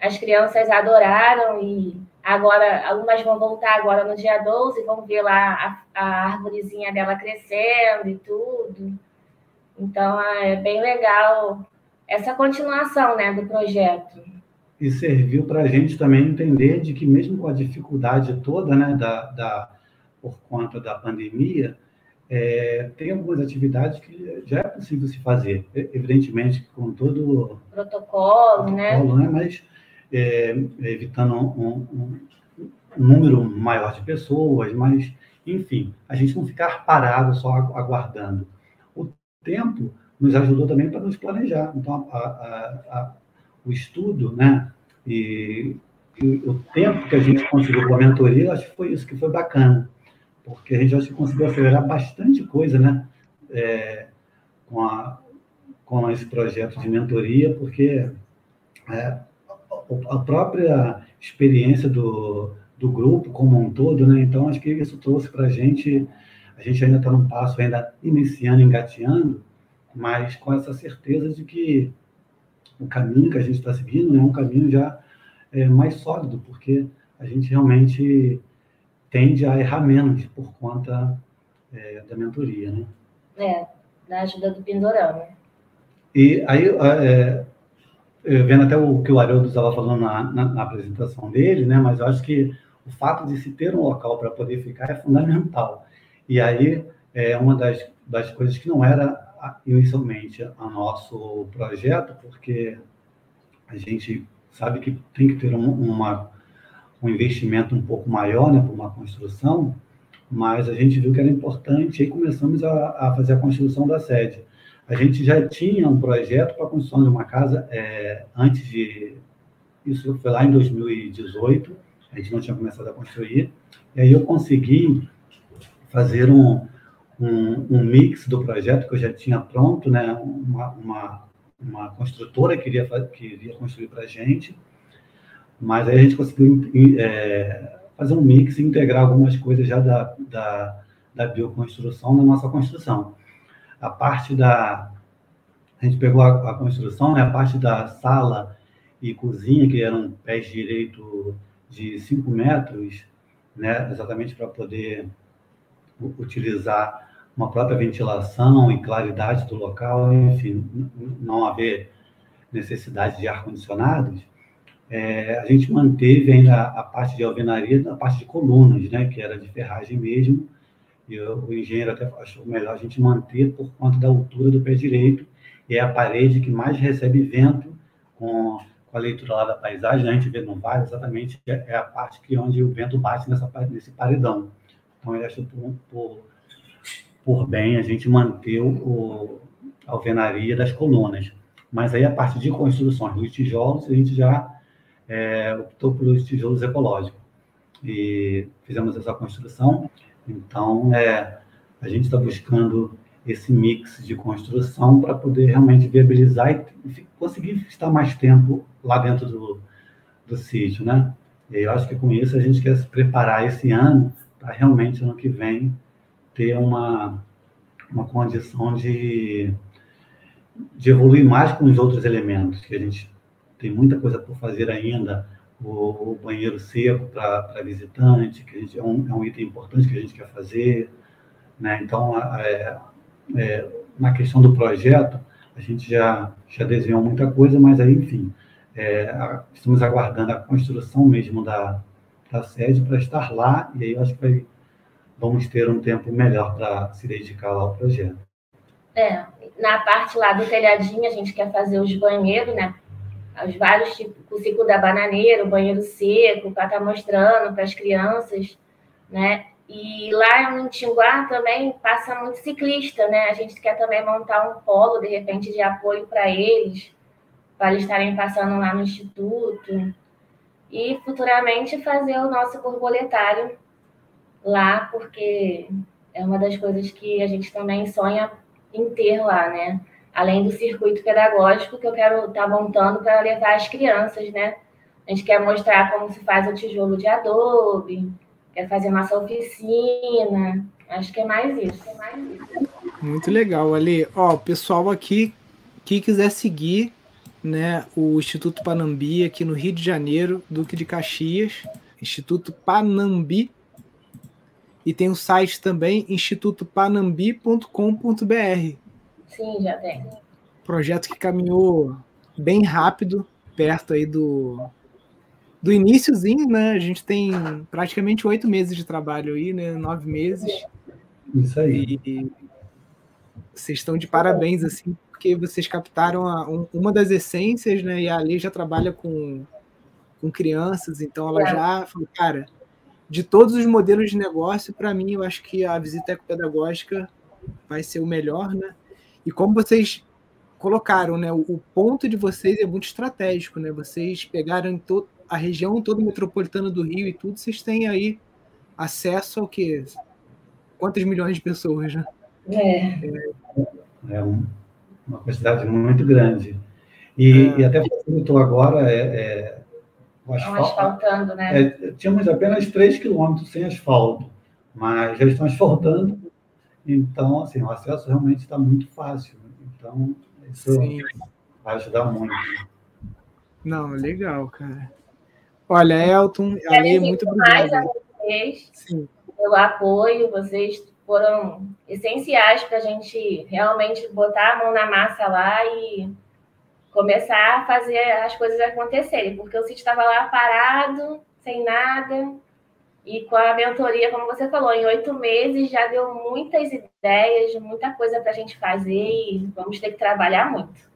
As crianças adoraram e agora algumas vão voltar agora no dia 12 e vão ver lá a, a árvorezinha dela crescendo e tudo. Então é bem legal essa continuação né, do projeto. E serviu para a gente também entender de que mesmo com a dificuldade toda, né, da, da por conta da pandemia, é, tem algumas atividades que já é possível se fazer, evidentemente com todo protocolo, né? protocolo né? Mas é, evitando um, um, um, número maior de pessoas, mas enfim, a gente não ficar parado só aguardando. O tempo nos ajudou também para nos planejar. Então, a, a, a, o estudo, né, e, e, o tempo que a gente conseguiu com a mentoria, acho que foi isso que foi bacana, porque a gente acho que conseguiu acelerar bastante coisa, né, é, com, a, com esse projeto de mentoria, porque é, a própria experiência do, do grupo como um todo, né, então acho que isso trouxe para a gente, a gente ainda está num passo ainda iniciando, engateando, mas com essa certeza de que o caminho que a gente está seguindo é um caminho já é, mais sólido, porque a gente realmente tende a errar menos por conta é, da mentoria, né? É, da ajuda do Pindorama. E aí, é, vendo até o que o Haroldo estava falando na, na, na, apresentação dele, né? Mas eu acho que o fato de se ter um local para poder ficar é fundamental. E aí, é uma das, das coisas que não era inicialmente a nosso projeto, porque a gente sabe que tem que ter um, uma, um investimento um pouco maior né, para uma construção, mas a gente viu que era importante e começamos a, a, fazer a construção da sede. A gente já tinha um projeto para a construção de uma casa é, antes de. Isso foi lá em 2018, a gente não tinha começado a construir, e aí eu consegui fazer um, um, um, mix do projeto que eu já tinha pronto, né? uma, uma, uma construtora queria, queria construir para a gente, mas aí a gente conseguiu é, fazer um mix e integrar algumas coisas já da, da, da bioconstrução na nossa construção. A parte da. A gente pegou a, a construção, né? a parte da sala e cozinha, que eram pés direito de 5 metros, né? exatamente para poder utilizar uma própria ventilação e claridade do local, enfim, não haver necessidade de ar-condicionados, é, a gente manteve ainda a parte de alvenaria, a parte de colunas, né, que era de ferragem mesmo, e o, o engenheiro até achou melhor a gente manter por conta da altura do pé direito, e é a parede que mais recebe vento com, com a leitura lá da paisagem, né, a gente vê no vale exatamente, é, é a parte que onde o vento bate nessa, nesse paredão. Então, ele achou por, por por bem a gente manter o, a alvenaria das colunas. Mas aí, a parte de construções dos tijolos, a gente já é, optou pelos tijolos ecológicos. E fizemos essa construção. Então, é, a gente está buscando esse mix de construção para poder realmente viabilizar e conseguir estar mais tempo lá dentro do, do sítio, né? E eu acho que com isso a gente quer se preparar esse ano para realmente ano que vem ter uma, uma condição de, de evoluir mais com os outros elementos, que a gente tem muita coisa por fazer ainda, o, o banheiro seco para visitante, que gente, é, um, é um item importante que a gente quer fazer, né? Então, é, é, na questão do projeto, a gente já, já desenhou muita coisa, mas aí, enfim, é, estamos aguardando a construção mesmo da, da sede para estar lá, e aí eu acho que vamos ter um tempo melhor para se dedicar lá ao projeto. É, na parte lá do telhadinho, a gente quer fazer os banheiros, né? Os vários tipos, o ciclo da bananeira, o banheiro seco, para estar tá mostrando para as crianças, né? E lá em Tinguá também passa muito ciclista, né? A gente quer também montar um polo, de repente, de apoio para eles, para eles estarem passando lá no instituto. E futuramente fazer o nosso borboletário lá, porque é uma das coisas que a gente também sonha em ter lá, né? Além do circuito pedagógico que eu quero estar tá montando para levar as crianças, né? A gente quer mostrar como se faz o tijolo de adobe, quer fazer nossa oficina. Acho que é mais isso. É mais isso. Muito legal, Ali. Ó, o pessoal aqui que quiser seguir né, o Instituto Panambi aqui no Rio de Janeiro, Duque de Caxias, Instituto Panambi. E tem o site também, institutopanambi.com.br. Sim, já tem. Projeto que caminhou bem rápido, perto aí do, do iníciozinho, né? A gente tem praticamente oito meses de trabalho aí, né? Nove meses. Isso aí. E vocês estão de parabéns, assim, porque vocês captaram a, um, uma das essências, né? E a Ali já trabalha com, com crianças, então ela já falou, cara, de todos os modelos de negócio, para mim, eu acho que a visita ecopedagógica vai ser o melhor, né? E como vocês colocaram, né? O, o ponto de vocês é muito estratégico, né? Vocês pegaram todo a região toda metropolitana do Rio e tudo, vocês têm aí acesso ao quê? Quantas milhões de pessoas, né? É. É, uma quantidade muito grande. E, é. e até facilitou agora é, é, o asfalto. asfaltando, né? É, tínhamos apenas 3 quilômetros sem asfalto, mas já estão asfaltando, então, assim, o acesso realmente está muito fácil. Então, isso Sim. vai ajudar muito. Não, legal, cara. Olha, Elton, Ale, muito obrigado. Mais a vocês Sim. pelo apoio, vocês foram essenciais para a gente realmente botar a mão na massa lá e começar a fazer as coisas acontecerem, porque o sítio estava lá parado, sem nada, e com a mentoria, como você falou, em oito meses já deu muitas ideias, muita coisa para a gente fazer e vamos ter que trabalhar muito.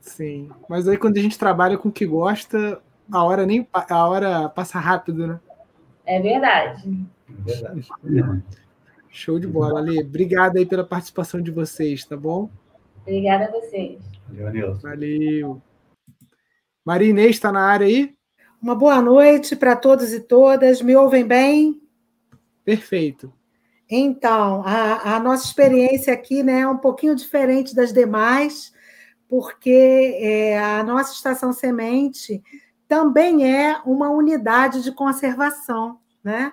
Sim, mas aí quando a gente trabalha com o que gosta, a hora nem a hora passa rápido, né? É verdade. É verdade. Show de bola, Ali. Obrigado aí pela participação de vocês, tá bom? Obrigada a vocês. Valeu, Valeu. Maria Inês está na área aí? Uma boa noite para todos e todas. Me ouvem bem? Perfeito. Então, a, a nossa experiência aqui né, é um pouquinho diferente das demais, porque é, a nossa estação semente também é uma unidade de conservação, né?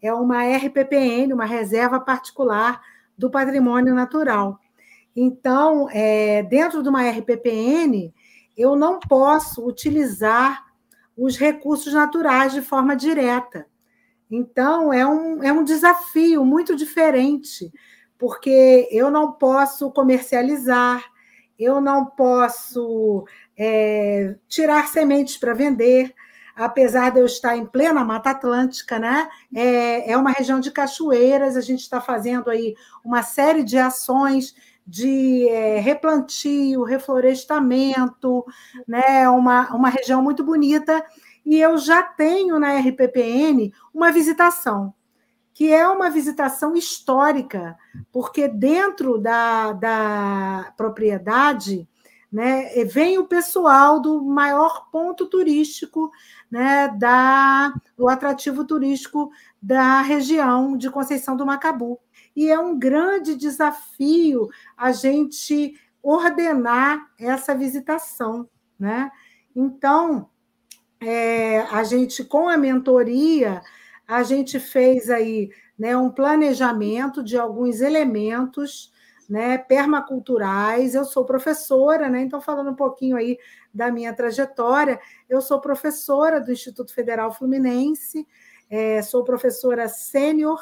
É uma RPPN, uma reserva particular do patrimônio natural. Então, é, dentro de uma RPPN, eu não posso utilizar os recursos naturais de forma direta. Então, é um, é um desafio muito diferente, porque eu não posso comercializar, eu não posso é, tirar sementes para vender, apesar de eu estar em plena Mata Atlântica, né? É, é uma região de cachoeiras, a gente está fazendo aí uma série de ações de é, replantio, reflorestamento, né? Uma, uma região muito bonita, e eu já tenho na RPPN uma visitação, que é uma visitação histórica, porque dentro da, da propriedade né, vem o pessoal do maior ponto turístico, né, da, do atrativo turístico da região de Conceição do Macabu. E é um grande desafio a gente ordenar essa visitação. Né? Então, é, a gente, com a mentoria, a gente fez aí né, um planejamento de alguns elementos né, permaculturais. Eu sou professora, né, então falando um pouquinho aí da minha trajetória, eu sou professora do Instituto Federal Fluminense, é, sou professora sênior,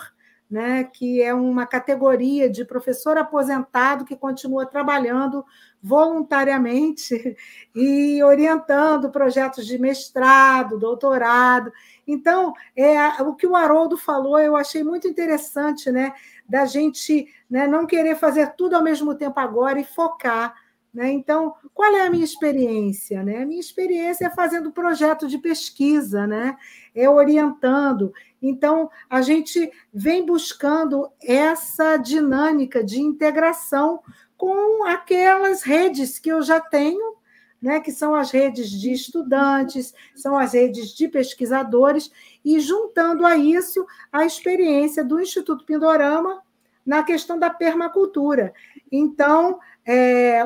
né, que é uma categoria de professor aposentado que continua trabalhando voluntariamente e orientando projetos de mestrado, doutorado. Então, é, o que o Haroldo falou, eu achei muito interessante, né? Da gente né, não querer fazer tudo ao mesmo tempo agora e focar. Né? Então, qual é a minha experiência? Né? A minha experiência é fazendo projeto de pesquisa, né? é orientando. Então, a gente vem buscando essa dinâmica de integração com aquelas redes que eu já tenho, né, que são as redes de estudantes, são as redes de pesquisadores, e juntando a isso a experiência do Instituto Pindorama na questão da permacultura. Então, é,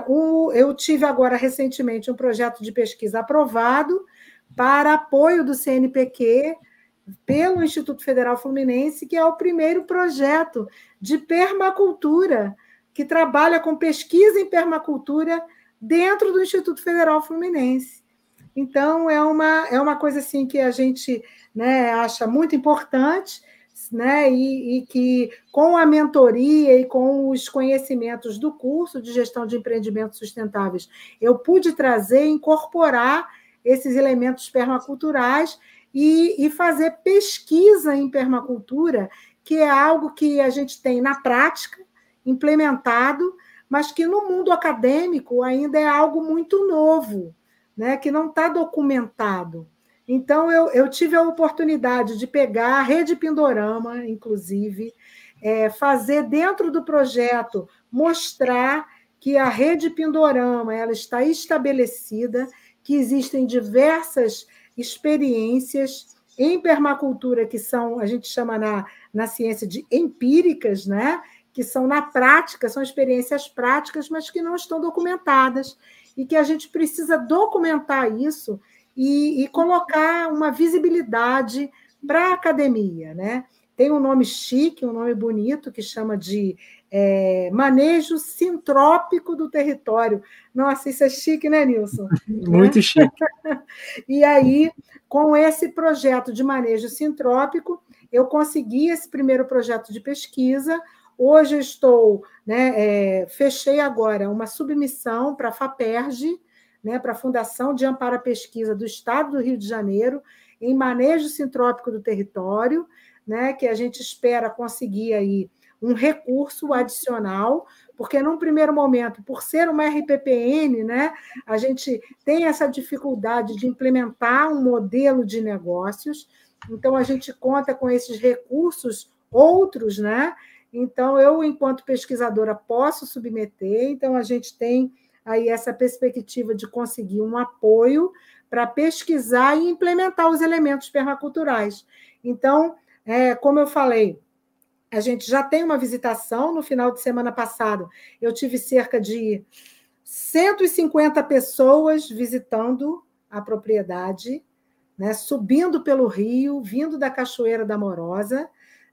eu tive agora recentemente um projeto de pesquisa aprovado para apoio do CNPq pelo Instituto Federal Fluminense, que é o primeiro projeto de permacultura que trabalha com pesquisa em permacultura dentro do Instituto Federal Fluminense. Então, é uma, é uma coisa assim que a gente né, acha muito importante, né, e, e que com a mentoria e com os conhecimentos do curso de gestão de empreendimentos sustentáveis, eu pude trazer, incorporar esses elementos permaculturais e, e fazer pesquisa em permacultura, que é algo que a gente tem na prática, implementado, mas que no mundo acadêmico ainda é algo muito novo, né, que não está documentado. Então, eu, eu, tive a oportunidade de pegar a Rede Pindorama, inclusive, é, fazer dentro do projeto, mostrar que a Rede Pindorama ela está estabelecida, que existem diversas experiências em permacultura que são, a gente chama na, na ciência de empíricas, né? Que são na prática, são experiências práticas, mas que não estão documentadas, e que a gente precisa documentar isso e, e colocar uma visibilidade para a academia. Né? Tem um nome chique, um nome bonito, que chama de é, manejo sintrópico do território. Nossa, isso é chique, né, Nilson? Muito chique. e aí, com esse projeto de manejo sintrópico, eu consegui esse primeiro projeto de pesquisa, Hoje estou, né, é, fechei agora uma submissão para a FAPERJ, né, para a Fundação de Amparo à Pesquisa do Estado do Rio de Janeiro, em manejo sintrópico do território, né, que a gente espera conseguir aí um recurso adicional, porque num primeiro momento, por ser uma RPPN, né, a gente tem essa dificuldade de implementar um modelo de negócios, então a gente conta com esses recursos outros, né, então, eu, enquanto pesquisadora, posso submeter, então a gente tem aí essa perspectiva de conseguir um apoio para pesquisar e implementar os elementos permaculturais. Então, é, como eu falei, a gente já tem uma visitação no final de semana passado. Eu tive cerca de 150 pessoas visitando a propriedade, né, subindo pelo rio, vindo da Cachoeira da Morosa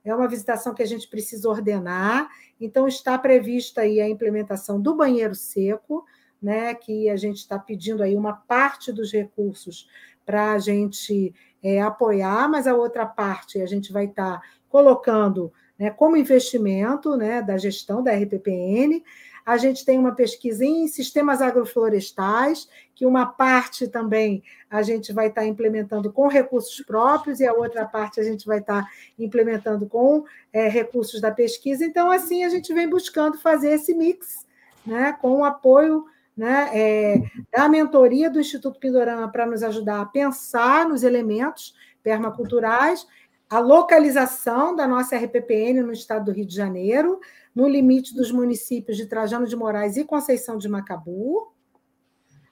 é uma visitação que a gente precisa ordenar, então está prevista aí a implementação do banheiro seco, né, que a gente está pedindo aí uma parte dos recursos para a gente é, apoiar, mas a outra parte a gente vai estar tá colocando né, como investimento né, da gestão da RPPN. A gente tem uma pesquisa em sistemas agroflorestais, que uma parte também a gente vai estar implementando com recursos próprios e a outra parte a gente vai estar implementando com é, recursos da pesquisa. Então, assim, a gente vem buscando fazer esse mix, né, com o apoio né, é, da mentoria do Instituto Pindorama para nos ajudar a pensar nos elementos permaculturais a localização da nossa RPPN no estado do Rio de Janeiro, no limite dos municípios de Trajano de Moraes e Conceição de Macabu,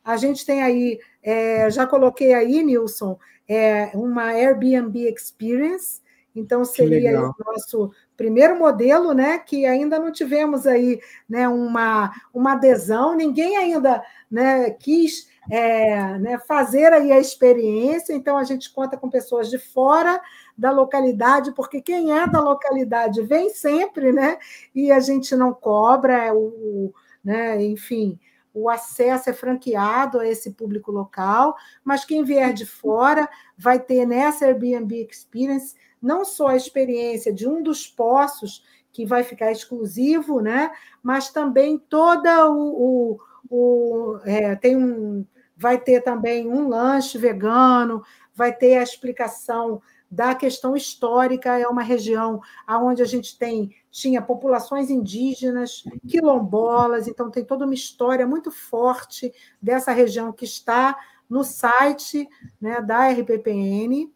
A gente tem aí, é, já coloquei aí, Nilson, é, uma Airbnb Experience, então seria o nosso primeiro modelo, né, que ainda não tivemos aí, né, uma, uma adesão, ninguém ainda, né, quis é, né, fazer aí a experiência, então a gente conta com pessoas de fora da localidade, porque quem é da localidade vem sempre, né, e a gente não cobra, é o, né, enfim, o acesso é franqueado a esse público local, mas quem vier de fora vai ter nessa Airbnb Experience não só a experiência de um dos poços que vai ficar exclusivo, né? Mas também toda o, o, o é, tem um vai ter também um lanche vegano, vai ter a explicação da questão histórica, é uma região onde a gente tem tinha populações indígenas, quilombolas, então tem toda uma história muito forte dessa região que está no site né, da RPPN.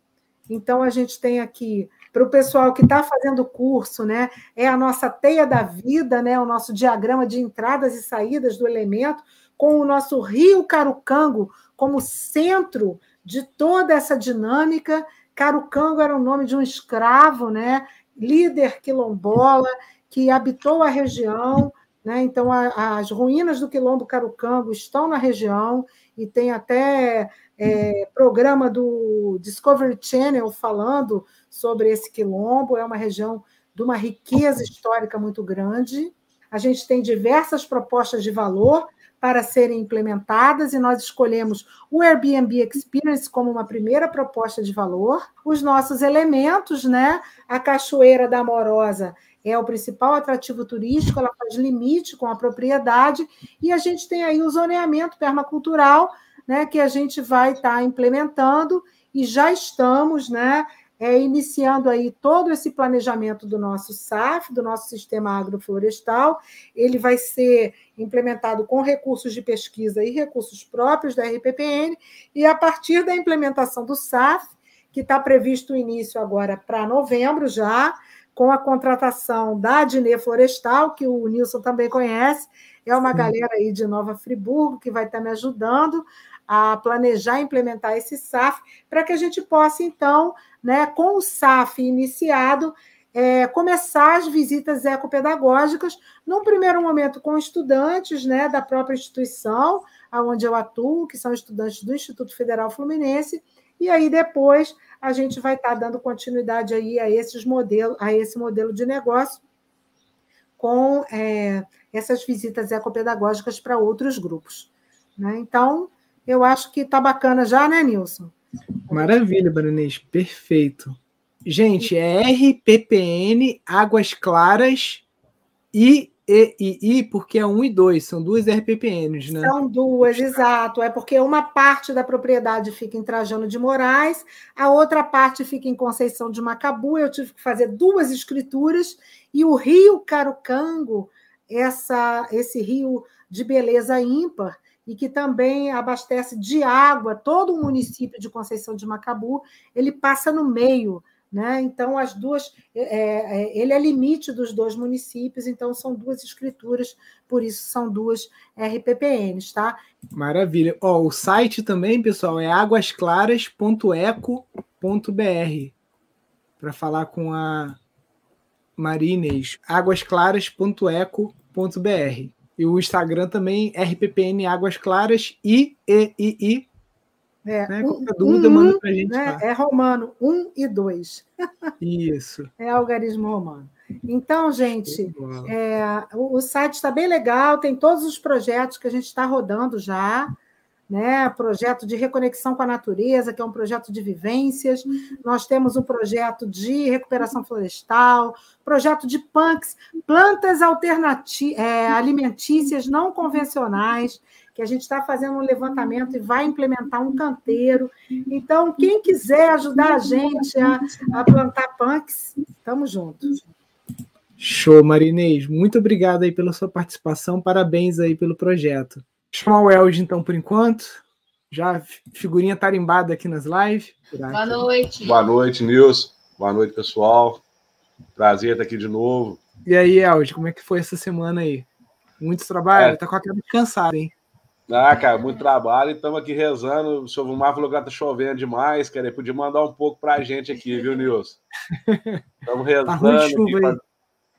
Então, a gente tem aqui, para o pessoal que está fazendo o curso, né, é a nossa teia da vida, né, o nosso diagrama de entradas e saídas do elemento, com o nosso rio Carucango como centro de toda essa dinâmica. Carucango era o nome de um escravo, né, líder quilombola, que habitou a região. Né? Então, a, as ruínas do Quilombo Carucango estão na região e tem até é, programa do Discovery Channel falando sobre esse quilombo. É uma região de uma riqueza histórica muito grande. A gente tem diversas propostas de valor para serem implementadas e nós escolhemos o Airbnb Experience como uma primeira proposta de valor. Os nossos elementos, né? A Cachoeira da Amorosa é o principal atrativo turístico, ela faz limite com a propriedade e a gente tem aí o zoneamento permacultural né, que a gente vai estar tá implementando e já estamos né, é, iniciando aí todo esse planejamento do nosso SAF, do nosso sistema agroflorestal. Ele vai ser implementado com recursos de pesquisa e recursos próprios da RPPN, e a partir da implementação do SAF, que está previsto o início agora para novembro já, com a contratação da Adne Florestal, que o Nilson também conhece, é uma Sim. galera aí de Nova Friburgo que vai estar tá me ajudando a planejar implementar esse SAF, para que a gente possa, então, né, com o SAF iniciado, é, começar as visitas ecopedagógicas, num primeiro momento com estudantes né, da própria instituição, onde eu atuo, que são estudantes do Instituto Federal Fluminense, e aí depois a gente vai estar dando continuidade aí a esses modelos, a esse modelo de negócio com é, essas visitas ecopedagógicas para outros grupos. Né? Então, eu acho que está bacana já, né, Nilson? Maravilha, Baronês, perfeito. Gente, é RPPN Águas Claras e e, e, I, porque é um e dois, são duas RPPNs, né? São duas, exato. É porque uma parte da propriedade fica em Trajano de Moraes, a outra parte fica em Conceição de Macabu. Eu tive que fazer duas escrituras, e o Rio Carucango, essa, esse rio de beleza ímpar, e que também abastece de água todo o município de Conceição de Macabu, ele passa no meio. Né? Então, as duas, é, é, ele é limite dos dois municípios, então são duas escrituras, por isso são duas RPPNs, tá? Maravilha. Ó, o site também, pessoal, é águasclaras.eco.br para falar com a Maria Inês, águasclaras.eco.br. E o Instagram também, RPPN Águas Claras, I, E, I, I. É, né? Qualquer um, dúvida, um, manda para a gente. Né? É romano, um e dois. Isso. é algarismo romano. Então, gente, é, o, o site está bem legal, tem todos os projetos que a gente está rodando já né? Projeto de reconexão com a natureza, que é um projeto de vivências. Nós temos um projeto de recuperação florestal, projeto de punks, plantas é, alimentícias não convencionais, que a gente está fazendo um levantamento e vai implementar um canteiro. Então, quem quiser ajudar a gente a, a plantar punks, estamos juntos. Show, Marinês. Muito obrigado aí pela sua participação. Parabéns aí pelo projeto. Chamar o Eld, então, por enquanto. Já figurinha tarimbada aqui nas lives. Boa noite. Boa noite, Nilson. Boa noite, pessoal. Prazer estar aqui de novo. E aí, Eld, como é que foi essa semana aí? Muito trabalho? É. Tá com a cara cansada, hein? Ah, cara, muito trabalho. Estamos aqui rezando. O senhor Vumar falou que está chovendo demais, cara. Ele podia mandar um pouco para a gente aqui, viu, Nilson? Estamos rezando. Tá, aqui pra...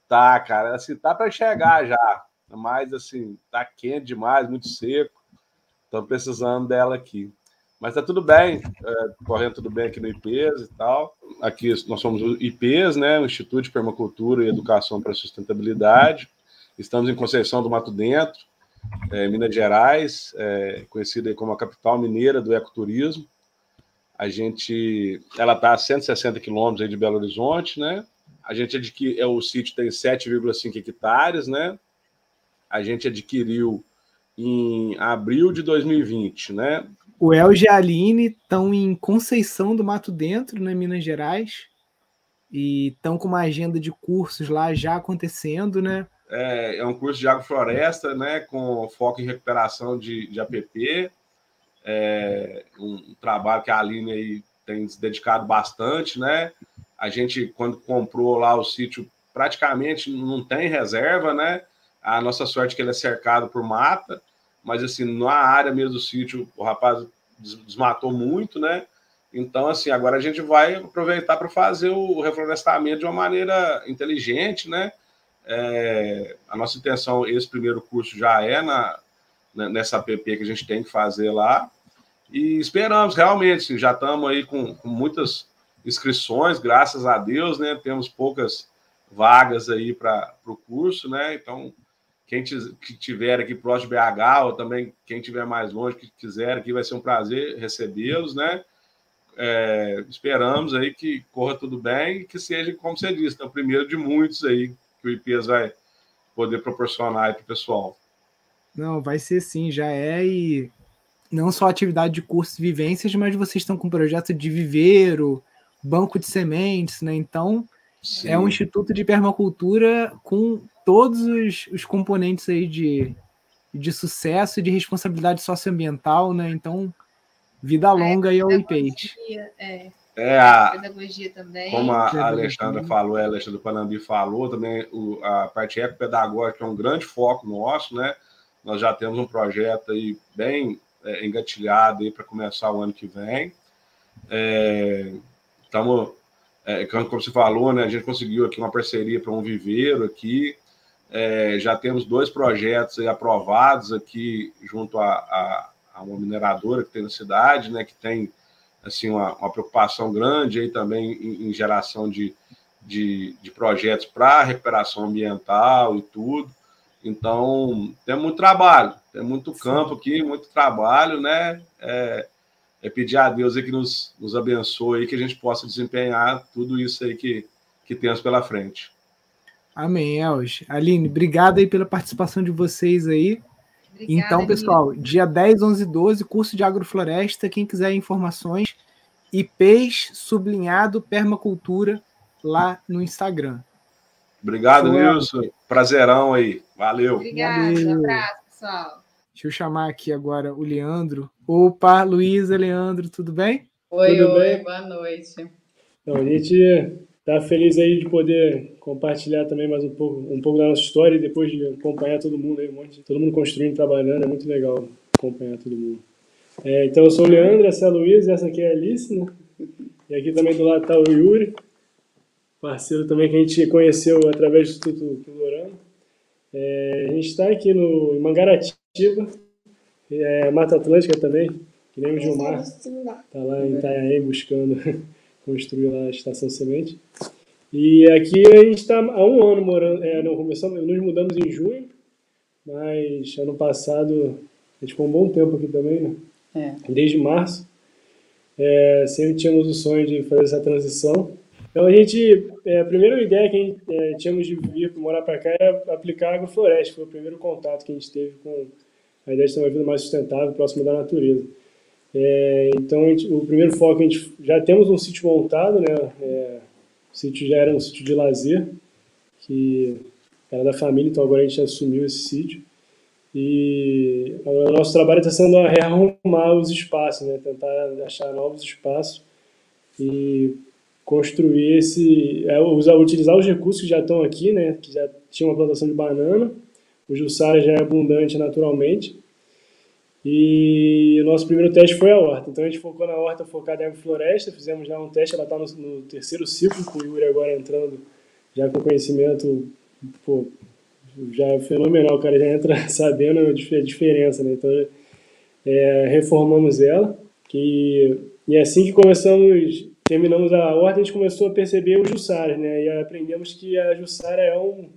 tá, cara. Assim, tá para chegar já. Mas, assim, tá quente demais, muito seco. Estamos precisando dela aqui. Mas tá tudo bem, é, correndo tudo bem aqui no IPES e tal. Aqui nós somos o IPES, né, o Instituto de Permacultura e Educação para a Sustentabilidade. Estamos em Conceição do Mato Dentro, é, Minas Gerais, é, conhecida como a capital mineira do ecoturismo. A gente, ela está a 160 quilômetros de Belo Horizonte, né? A gente adquiriu, é, o sítio tem 7,5 hectares, né? A gente adquiriu em abril de 2020, né? O Elge e a Aline estão em Conceição do Mato Dentro, né, Minas Gerais, e estão com uma agenda de cursos lá já acontecendo, né? É, é um curso de agrofloresta, né, com foco em recuperação de, de APP, é um, um trabalho que a Aline aí tem se dedicado bastante, né? A gente, quando comprou lá o sítio, praticamente não tem reserva, né? A nossa sorte é que ele é cercado por mata, mas assim, na área mesmo do sítio, o rapaz desmatou muito, né? Então, assim, agora a gente vai aproveitar para fazer o reflorestamento de uma maneira inteligente, né? É, a nossa intenção, esse primeiro curso já é na, né, nessa app que a gente tem que fazer lá. E esperamos, realmente, já estamos aí com, com, muitas inscrições, graças a Deus, né? Temos poucas vagas aí para o curso, né? Então, quem que tiver aqui próximo de BH, ou também quem tiver mais longe, que quiser aqui, vai ser um prazer recebê-los, né? É, esperamos aí que corra tudo bem e que seja, como você disse, né, o primeiro de muitos aí que o IPES vai poder proporcionar para o pessoal. Não, vai ser sim, já é, e não só atividade de cursos e vivências, mas vocês estão com projeto de viveiro, banco de sementes, né? Então, sim. é um instituto de permacultura com todos os, os componentes aí de, de sucesso e de responsabilidade socioambiental, né? Então, vida longa é, e ao IPEIT. É, é a pedagogia também. Como a, a Alexandra falou, a Alexandra Panambi falou, também o, a parte ecopedagógica é um grande foco nosso, né? Nós já temos um projeto aí bem é, engatilhado aí para começar o ano que vem. Estamos, é, como você falou, né? A gente conseguiu aqui uma parceria para um viveiro aqui. É, já temos dois projetos aprovados aqui junto a, a, a, uma mineradora que tem na cidade, né, que tem assim uma, uma preocupação grande aí também em, em geração de, de, de projetos para recuperação ambiental e tudo. Então, tem muito trabalho, tem muito campo aqui, muito trabalho, né? É, é pedir a Deus aí que nos, nos abençoe e que a gente possa desempenhar tudo isso aí que, que temos pela frente. Amém, Elge. Aline, obrigado aí pela participação de vocês aí. Obrigada, então, pessoal, Aline. dia 10, 11 e 12, curso de agrofloresta. Quem quiser informações, IPs sublinhado permacultura lá no Instagram. Obrigado, Nilson. Prazerão aí. Valeu. Obrigado. Um abraço, pessoal. Deixa eu chamar aqui agora o Leandro. Opa, Luísa, Leandro, tudo bem? Oi, tudo oi, bem? boa noite. Então, a gente Tá feliz aí de poder compartilhar também mais um pouco, um pouco da nossa história e depois de acompanhar todo mundo aí, um monte, todo mundo construindo, trabalhando, é muito legal acompanhar todo mundo. É, então eu sou o Leandro, essa é a Luísa, essa aqui é a Alice, né? E aqui também do lado tá o Yuri, parceiro também que a gente conheceu através do Instituto Florano. É, a gente está aqui no em Mangaratiba, é, Mata Atlântica também, que nem o Gilmar, tá lá em Itanhaém buscando construir lá a estação semente. E aqui a gente está há um ano morando, é, não começamos, nos mudamos em junho, mas ano passado a gente ficou um bom tempo aqui também, né? É. Desde março. É, sempre tínhamos o sonho de fazer essa transição. Então a gente, é, a primeira ideia que a gente, é, tínhamos de vir morar para cá era aplicar agrofloresta, foi o primeiro contato que a gente teve com a ideia de ter uma vida mais sustentável, próxima da natureza. É, então, gente, o primeiro foco, a gente já temos um sítio montado, né? É, o sítio já era um sítio de lazer, que era da família, então agora a gente assumiu esse sítio. E o nosso trabalho está sendo rearrumar os espaços, né? Tentar achar novos espaços e construir esse... É, usar, utilizar os recursos que já estão aqui, né? Que já tinha uma plantação de banana, o Jussara já é abundante naturalmente, E o nosso primeiro teste foi a horta. Então a gente focou na horta focada em agrofloresta, fizemos já um teste, ela está no, no, terceiro ciclo, com o Yuri agora entrando já com conhecimento, pô, já é fenomenal, o cara já entra sabendo a diferença, né? Então é, reformamos ela, que, e é assim que começamos, terminamos a horta, a gente começou a perceber os jussares, né? E aprendemos que a jussara é um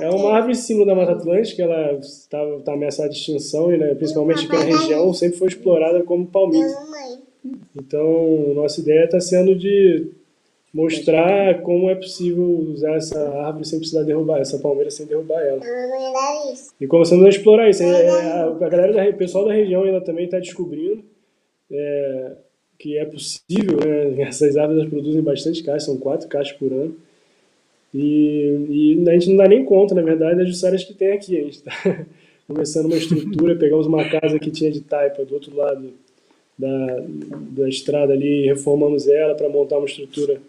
é uma árvore símbolo da Mata Atlântica, ela está tá ameaçada de extinção, e né, principalmente na região, sempre foi explorada como palmito. Então, nossa ideia está sendo de mostrar como é possível usar essa árvore sem precisar derrubar, essa palmeira sem derrubar ela. E começamos a explorar isso. É, a, a galera, o pessoal da região ainda também está descobrindo é, que é possível, né? Essas árvores produzem bastante caixas, são quatro caixas por ano. E, e, a gente não dá nem conta, na verdade, das jussárias que tem aqui. A gente está começando uma estrutura, pegamos uma casa que tinha de taipa do outro lado da, da estrada ali, reformamos ela para montar uma estrutura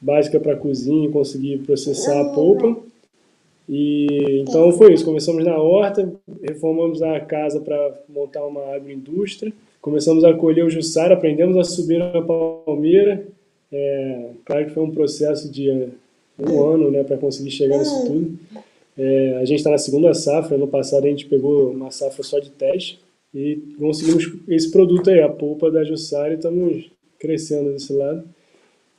básica para cozinha, conseguir processar a polpa. E então foi isso. Começamos na horta, reformamos a casa para montar uma agroindústria, começamos a colher o jussara, aprendemos a subir na palmeira. É, claro que foi um processo de um ano né, para conseguir chegar nisso tudo. É, a gente está na segunda safra, ano passado a gente pegou uma safra só de teste e conseguimos esse produto aí, a polpa da Jussara, e estamos crescendo desse lado.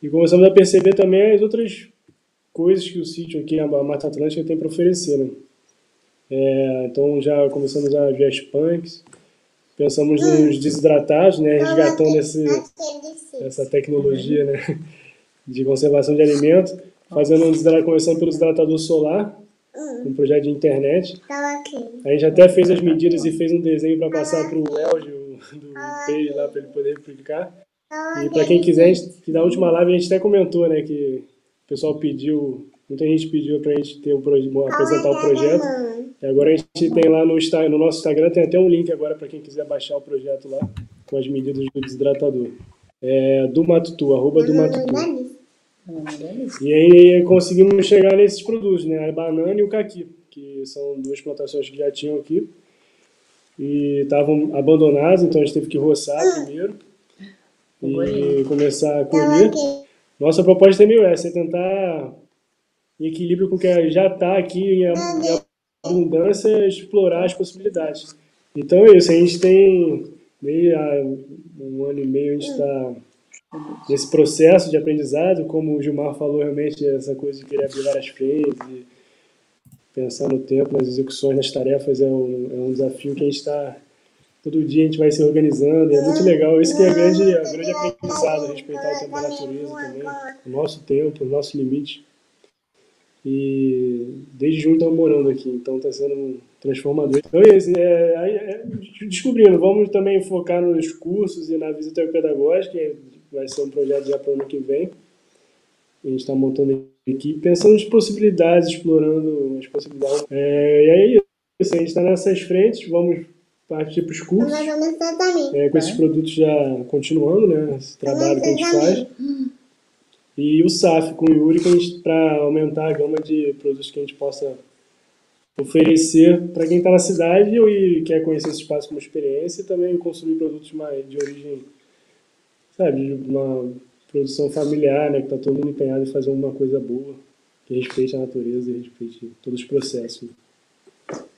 E começamos a perceber também as outras coisas que o sítio aqui, a Mata Atlântica, tem para oferecer. Né? É, então já começamos a ver as punks, pensamos nos desidratados, né, resgatando esse, essa tecnologia né, de conservação de alimentos. Fazendo um começando pelo desidratador solar, um projeto de internet. A gente até fez as medidas e fez um desenho para passar para o Elgio do page lá para ele poder replicar. E para quem quiser, que na última live a gente até comentou, né, que o pessoal pediu, muita gente pediu para a gente ter o, apresentar o projeto. E agora a gente tem lá no, no nosso Instagram, tem até um link agora para quem quiser baixar o projeto lá, com as medidas do desidratador. É, do Matutu, arroba do Matutu. E aí conseguimos chegar nesses produtos, né? A banana e o caqui, que são duas plantações que já tinham aqui. E estavam abandonadas, então a gente teve que roçar primeiro e começar a colher. Nossa proposta é meio essa, é tentar, em equilíbrio com o que já está aqui em abundância, explorar as possibilidades. Então é isso, a gente tem meio um ano e meio a gente está nesse processo de aprendizado, como o Gilmar falou, realmente essa coisa de querer abrir várias frentes pensar no tempo, nas execuções, nas tarefas é um, é um desafio que a gente está todo dia a gente vai se organizando é muito legal. Isso que é grande, é grande aprendizado, respeitar o tempo da natureza também, o nosso tempo, o nosso limite. E desde junho estamos morando aqui, então está sendo transformador. Então é isso, é, é, descobrindo, vamos também focar nos cursos e na visita pedagógica, vai ser um projeto já para o ano que vem. A gente está montando equipe, pensando nas possibilidades, explorando as possibilidades. É, e aí, isso, a gente está nessas frentes, vamos partir para os cursos. É, com esses produtos já continuando, né? Esse trabalho que a gente faz. E o SAF com o Yuri para aumentar a gama de produtos que a gente possa oferecer para quem está na cidade e quer conhecer esse espaço como experiência e também consumir produtos mais de origem sabe, uma produção familiar, né, que está todo mundo empenhado em fazer uma coisa boa, que respeite a natureza e respeite todos os processos.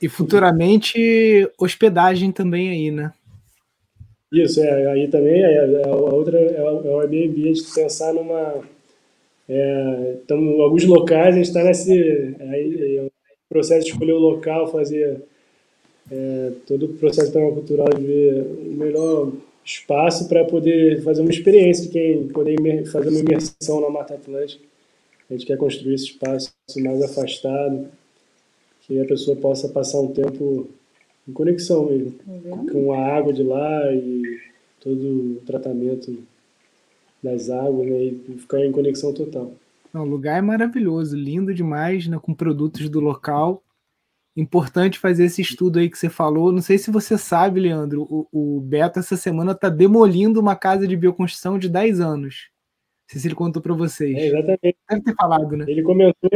E futuramente hospedagem também aí, né? Isso, é, aí também é, é a outra é o, é o Airbnb, a gente pensar numa é, em alguns locais a gente está nesse é, processo de escolher o local, fazer é, todo o processo cultural de ver o melhor espaço para poder fazer uma experiência de quem poder fazer uma imersão na Mata Atlântica. A gente quer construir esse espaço mais afastado, que a pessoa possa passar um tempo em conexão mesmo, com a água de lá e todo o tratamento das águas, né, e ficar em conexão total. o lugar é maravilhoso, lindo demais, né, com produtos do local importante fazer esse estudo aí que você falou. Não sei se você sabe, Leandro, o, o Beto essa semana está demolindo uma casa de bioconstrução de 10 anos. Não sei se ele contou para vocês. É, exatamente. Deve ter falado, né? Ele comentou.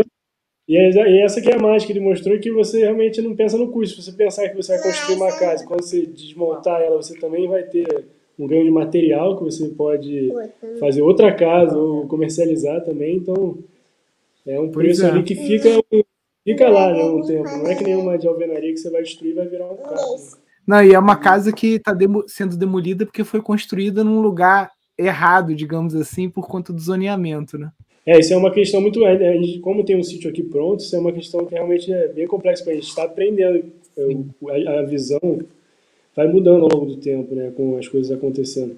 E, e essa que é a mágica, ele mostrou que você realmente não pensa no custo. Se você pensar que você vai construir uma casa, quando você desmontar ela, você também vai ter um ganho de material que você pode fazer outra casa ou comercializar também. Então, é um preço é. ali que fica, fica lá né, um tempo. Não é que nenhuma de alvenaria que você vai destruir e vai virar um carro. Não, e é uma casa que está demo, sendo demolida porque foi construída num lugar errado, digamos assim, por conta do zoneamento, né? É, isso é uma questão muito. Como tem um sítio aqui pronto, isso é uma questão que realmente é bem complexa para a gente. está aprendendo. A, a visão vai mudando ao longo do tempo, né, com as coisas acontecendo.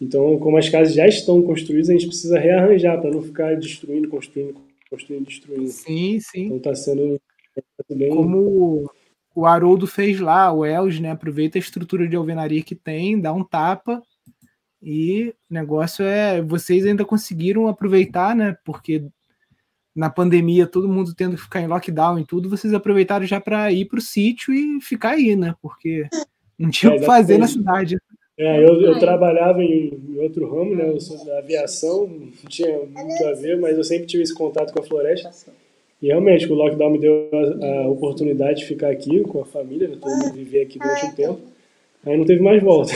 Então, como as casas já estão construídas, a gente precisa rearranjar para não ficar destruindo, construindo, construindo, destruindo. Sim, sim. Então está sendo bem... Como o Haroldo fez lá, o Els, né, aproveita a estrutura de alvenaria que tem, dá um tapa e o negócio é, vocês ainda conseguiram aproveitar, né, porque na pandemia todo mundo tendo que ficar em lockdown e tudo, vocês aproveitaram já para ir para o sítio e ficar aí, né, porque não tinha o que fazer na cidade. É, eu, eu trabalhava em, em, outro ramo, né? Eu sou da aviação, não tinha muito a ver, mas eu sempre tive esse contato com a floresta. E realmente, o lockdown me deu a, a oportunidade de ficar aqui com a família, né? todo mundo viver aqui durante um tempo. Aí não teve mais volta.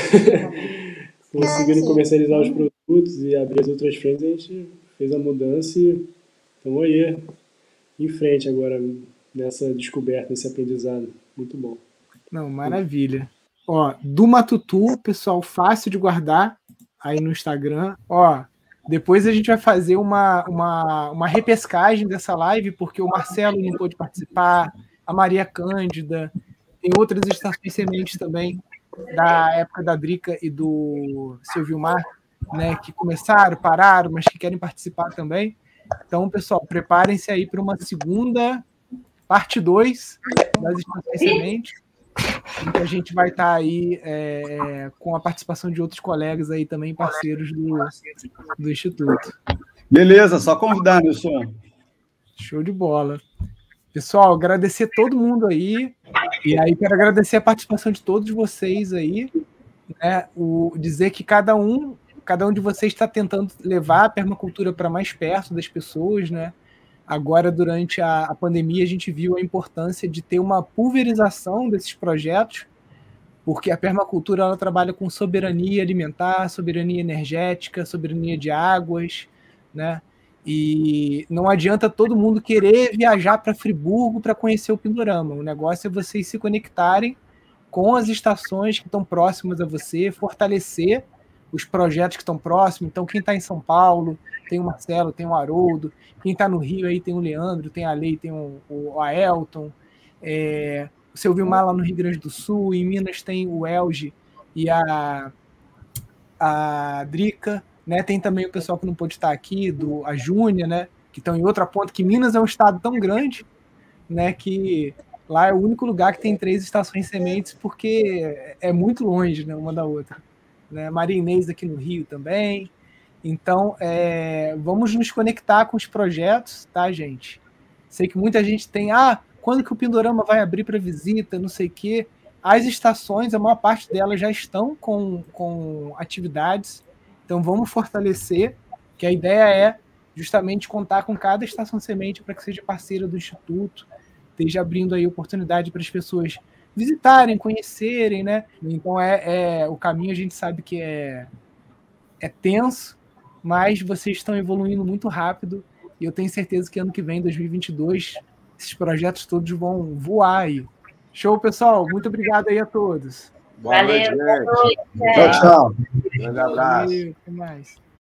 Conseguindo comercializar os produtos e abrir as outras frentes, a gente fez a mudança e estamos aí em frente agora nessa descoberta, nesse aprendizado. Muito bom. Não, maravilha. Ó, do Matutu, pessoal, fácil de guardar aí no Instagram. Ó, depois a gente vai fazer uma, uma, uma repescagem dessa live, porque o Marcelo não pôde participar, a Maria Cândida, tem outras estações sementes também, da época da Drica e do Silvio Mar, né, que começaram, pararam, mas que querem participar também. Então, pessoal, preparem-se aí para uma segunda parte 2 das estações sementes que a gente vai estar tá aí é, com a participação de outros colegas aí também, parceiros do, do Instituto. Beleza, só convidar, Nilson. Show de bola. Pessoal, agradecer todo mundo aí. E aí quero agradecer a participação de todos vocês aí. Né, o, dizer que cada um, cada um de vocês está tentando levar a permacultura para mais perto das pessoas, né? Agora, durante a, a, pandemia, a gente viu a importância de ter uma pulverização desses projetos, porque a permacultura ela trabalha com soberania alimentar, soberania energética, soberania de águas, né? E não adianta todo mundo querer viajar para Friburgo para conhecer o Pindorama. O negócio é vocês se conectarem com as estações que estão próximas a você, fortalecer os projetos que estão próximos. Então, quem está em São Paulo, tem o Marcelo, tem o Haroldo. Quem está no Rio aí tem o Leandro, tem a Lei, tem o, o Aelton. É, o seu Vilmar lá no Rio Grande do Sul. Em Minas tem o Elge e a, a Drica. Né? Tem também o pessoal que não pôde estar aqui, do, a Júnia, né? que estão em outra ponta, que Minas é um estado tão grande né, que lá é o único lugar que tem três estações sementes, porque é muito longe né, uma da outra né? Maria Inês aqui no Rio também. Então, é, vamos nos conectar com os projetos, tá, gente? Sei que muita gente tem, ah, quando que o Pindorama vai abrir para visita, não sei o quê. As estações, a maior parte delas já estão com, com atividades, então vamos fortalecer, que a ideia é justamente contar com cada estação semente para que seja parceira do Instituto, esteja abrindo aí oportunidade para as pessoas visitarem, conhecerem, né? Então é, é o caminho a gente sabe que é é tenso, mas vocês estão evoluindo muito rápido e eu tenho certeza que ano que vem, 2022, esses projetos todos vão voar aí. Show, pessoal. Muito obrigado aí a todos. Boa Valeu, noite, Tchau, tchau. Grande abraço. Valeu, até mais.